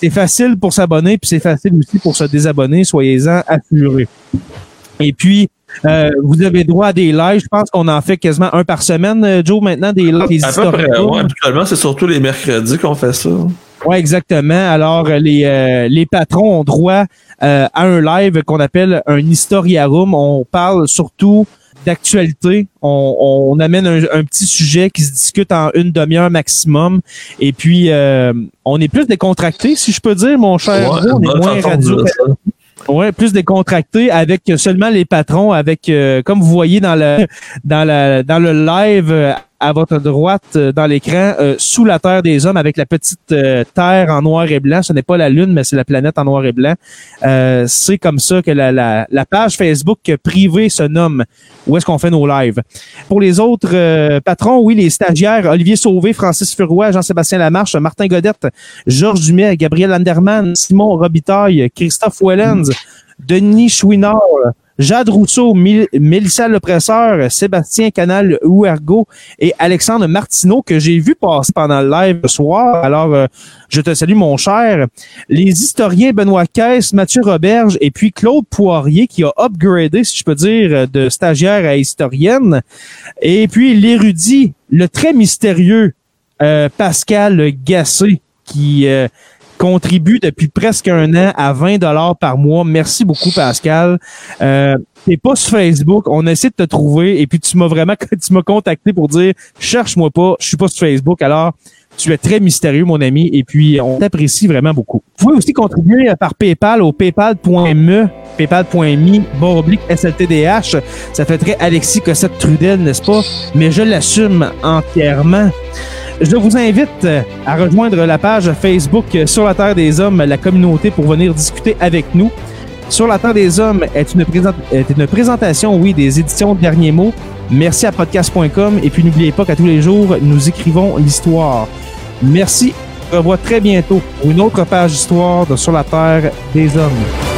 C'est facile pour s'abonner, puis c'est facile aussi pour se désabonner. Soyez-en assurés. Et puis, euh, vous avez droit à des lives. Je pense qu'on en fait quasiment un par semaine, euh, Joe, maintenant, des lives. À peu près, ouais. Habituellement, c'est surtout les mercredis qu'on fait ça. Oui, exactement. Alors, euh, les, euh, les patrons ont droit euh, à un live qu'on appelle un historiarum. On parle surtout d'actualité. On, on amène un, un petit sujet qui se discute en une demi-heure maximum. Et puis, euh, on est plus décontracté, si je peux dire, mon cher. Ouais, Joe. on est moins radio. Ouais, plus décontracté avec seulement les patrons, avec euh, comme vous voyez dans le dans la dans le live euh, à votre droite euh, dans l'écran, euh, sous la terre des hommes, avec la petite euh, terre en noir et blanc. Ce n'est pas la lune, mais c'est la planète en noir et blanc. C'est comme ça que la, la, page Facebook privée se nomme. Où est-ce qu'on fait nos lives Pour les autres patrons, oui, les stagiaires Olivier Sauvé, Francis Furoy, Jean-Sébastien Lamarche, Martin Godette, Georges Dumais, Gabriel Anderman, Simon Robitaille, Christophe Wellens, Denis Chouinard, Jade Rousseau, Mélissa Lepresseur, Sébastien Canal Ouergo et Alexandre Martineau que j'ai vu passer pendant le live ce soir. Alors, euh, je te salue, mon cher. Les historiens Benoît Caisse, Mathieu Roberge et puis Claude Poirier qui a upgradé, si je peux dire, de stagiaire à historienne. Et puis l'érudit, le très mystérieux euh, Pascal Gassé qui... euh, contribue depuis presque un an à 20 dollars par mois. Merci beaucoup, Pascal. Euh, T'es pas sur Facebook, on essaie de te trouver et puis tu m'as vraiment tu m'as contacté pour dire cherche-moi pas, je suis pas sur Facebook. Alors tu es très mystérieux, mon ami, et puis on t'apprécie vraiment beaucoup. Vous pouvez aussi contribuer par PayPal au paypal.me, paypal.me, oblique SLTDH. Ça fait très Alexis Cossette Trudel, n'est-ce pas? Mais je l'assume entièrement. Je vous invite à rejoindre la page Facebook Sur la Terre des Hommes, la communauté, pour venir discuter avec nous. Sur la Terre des Hommes est une, présentation, oui, des éditions Derniers Mots. Merci à podcast.com et puis n'oubliez pas qu'à tous les jours, nous écrivons l'histoire. Merci. On se revoit très bientôt pour une autre page d'histoire de Sur la Terre des Hommes.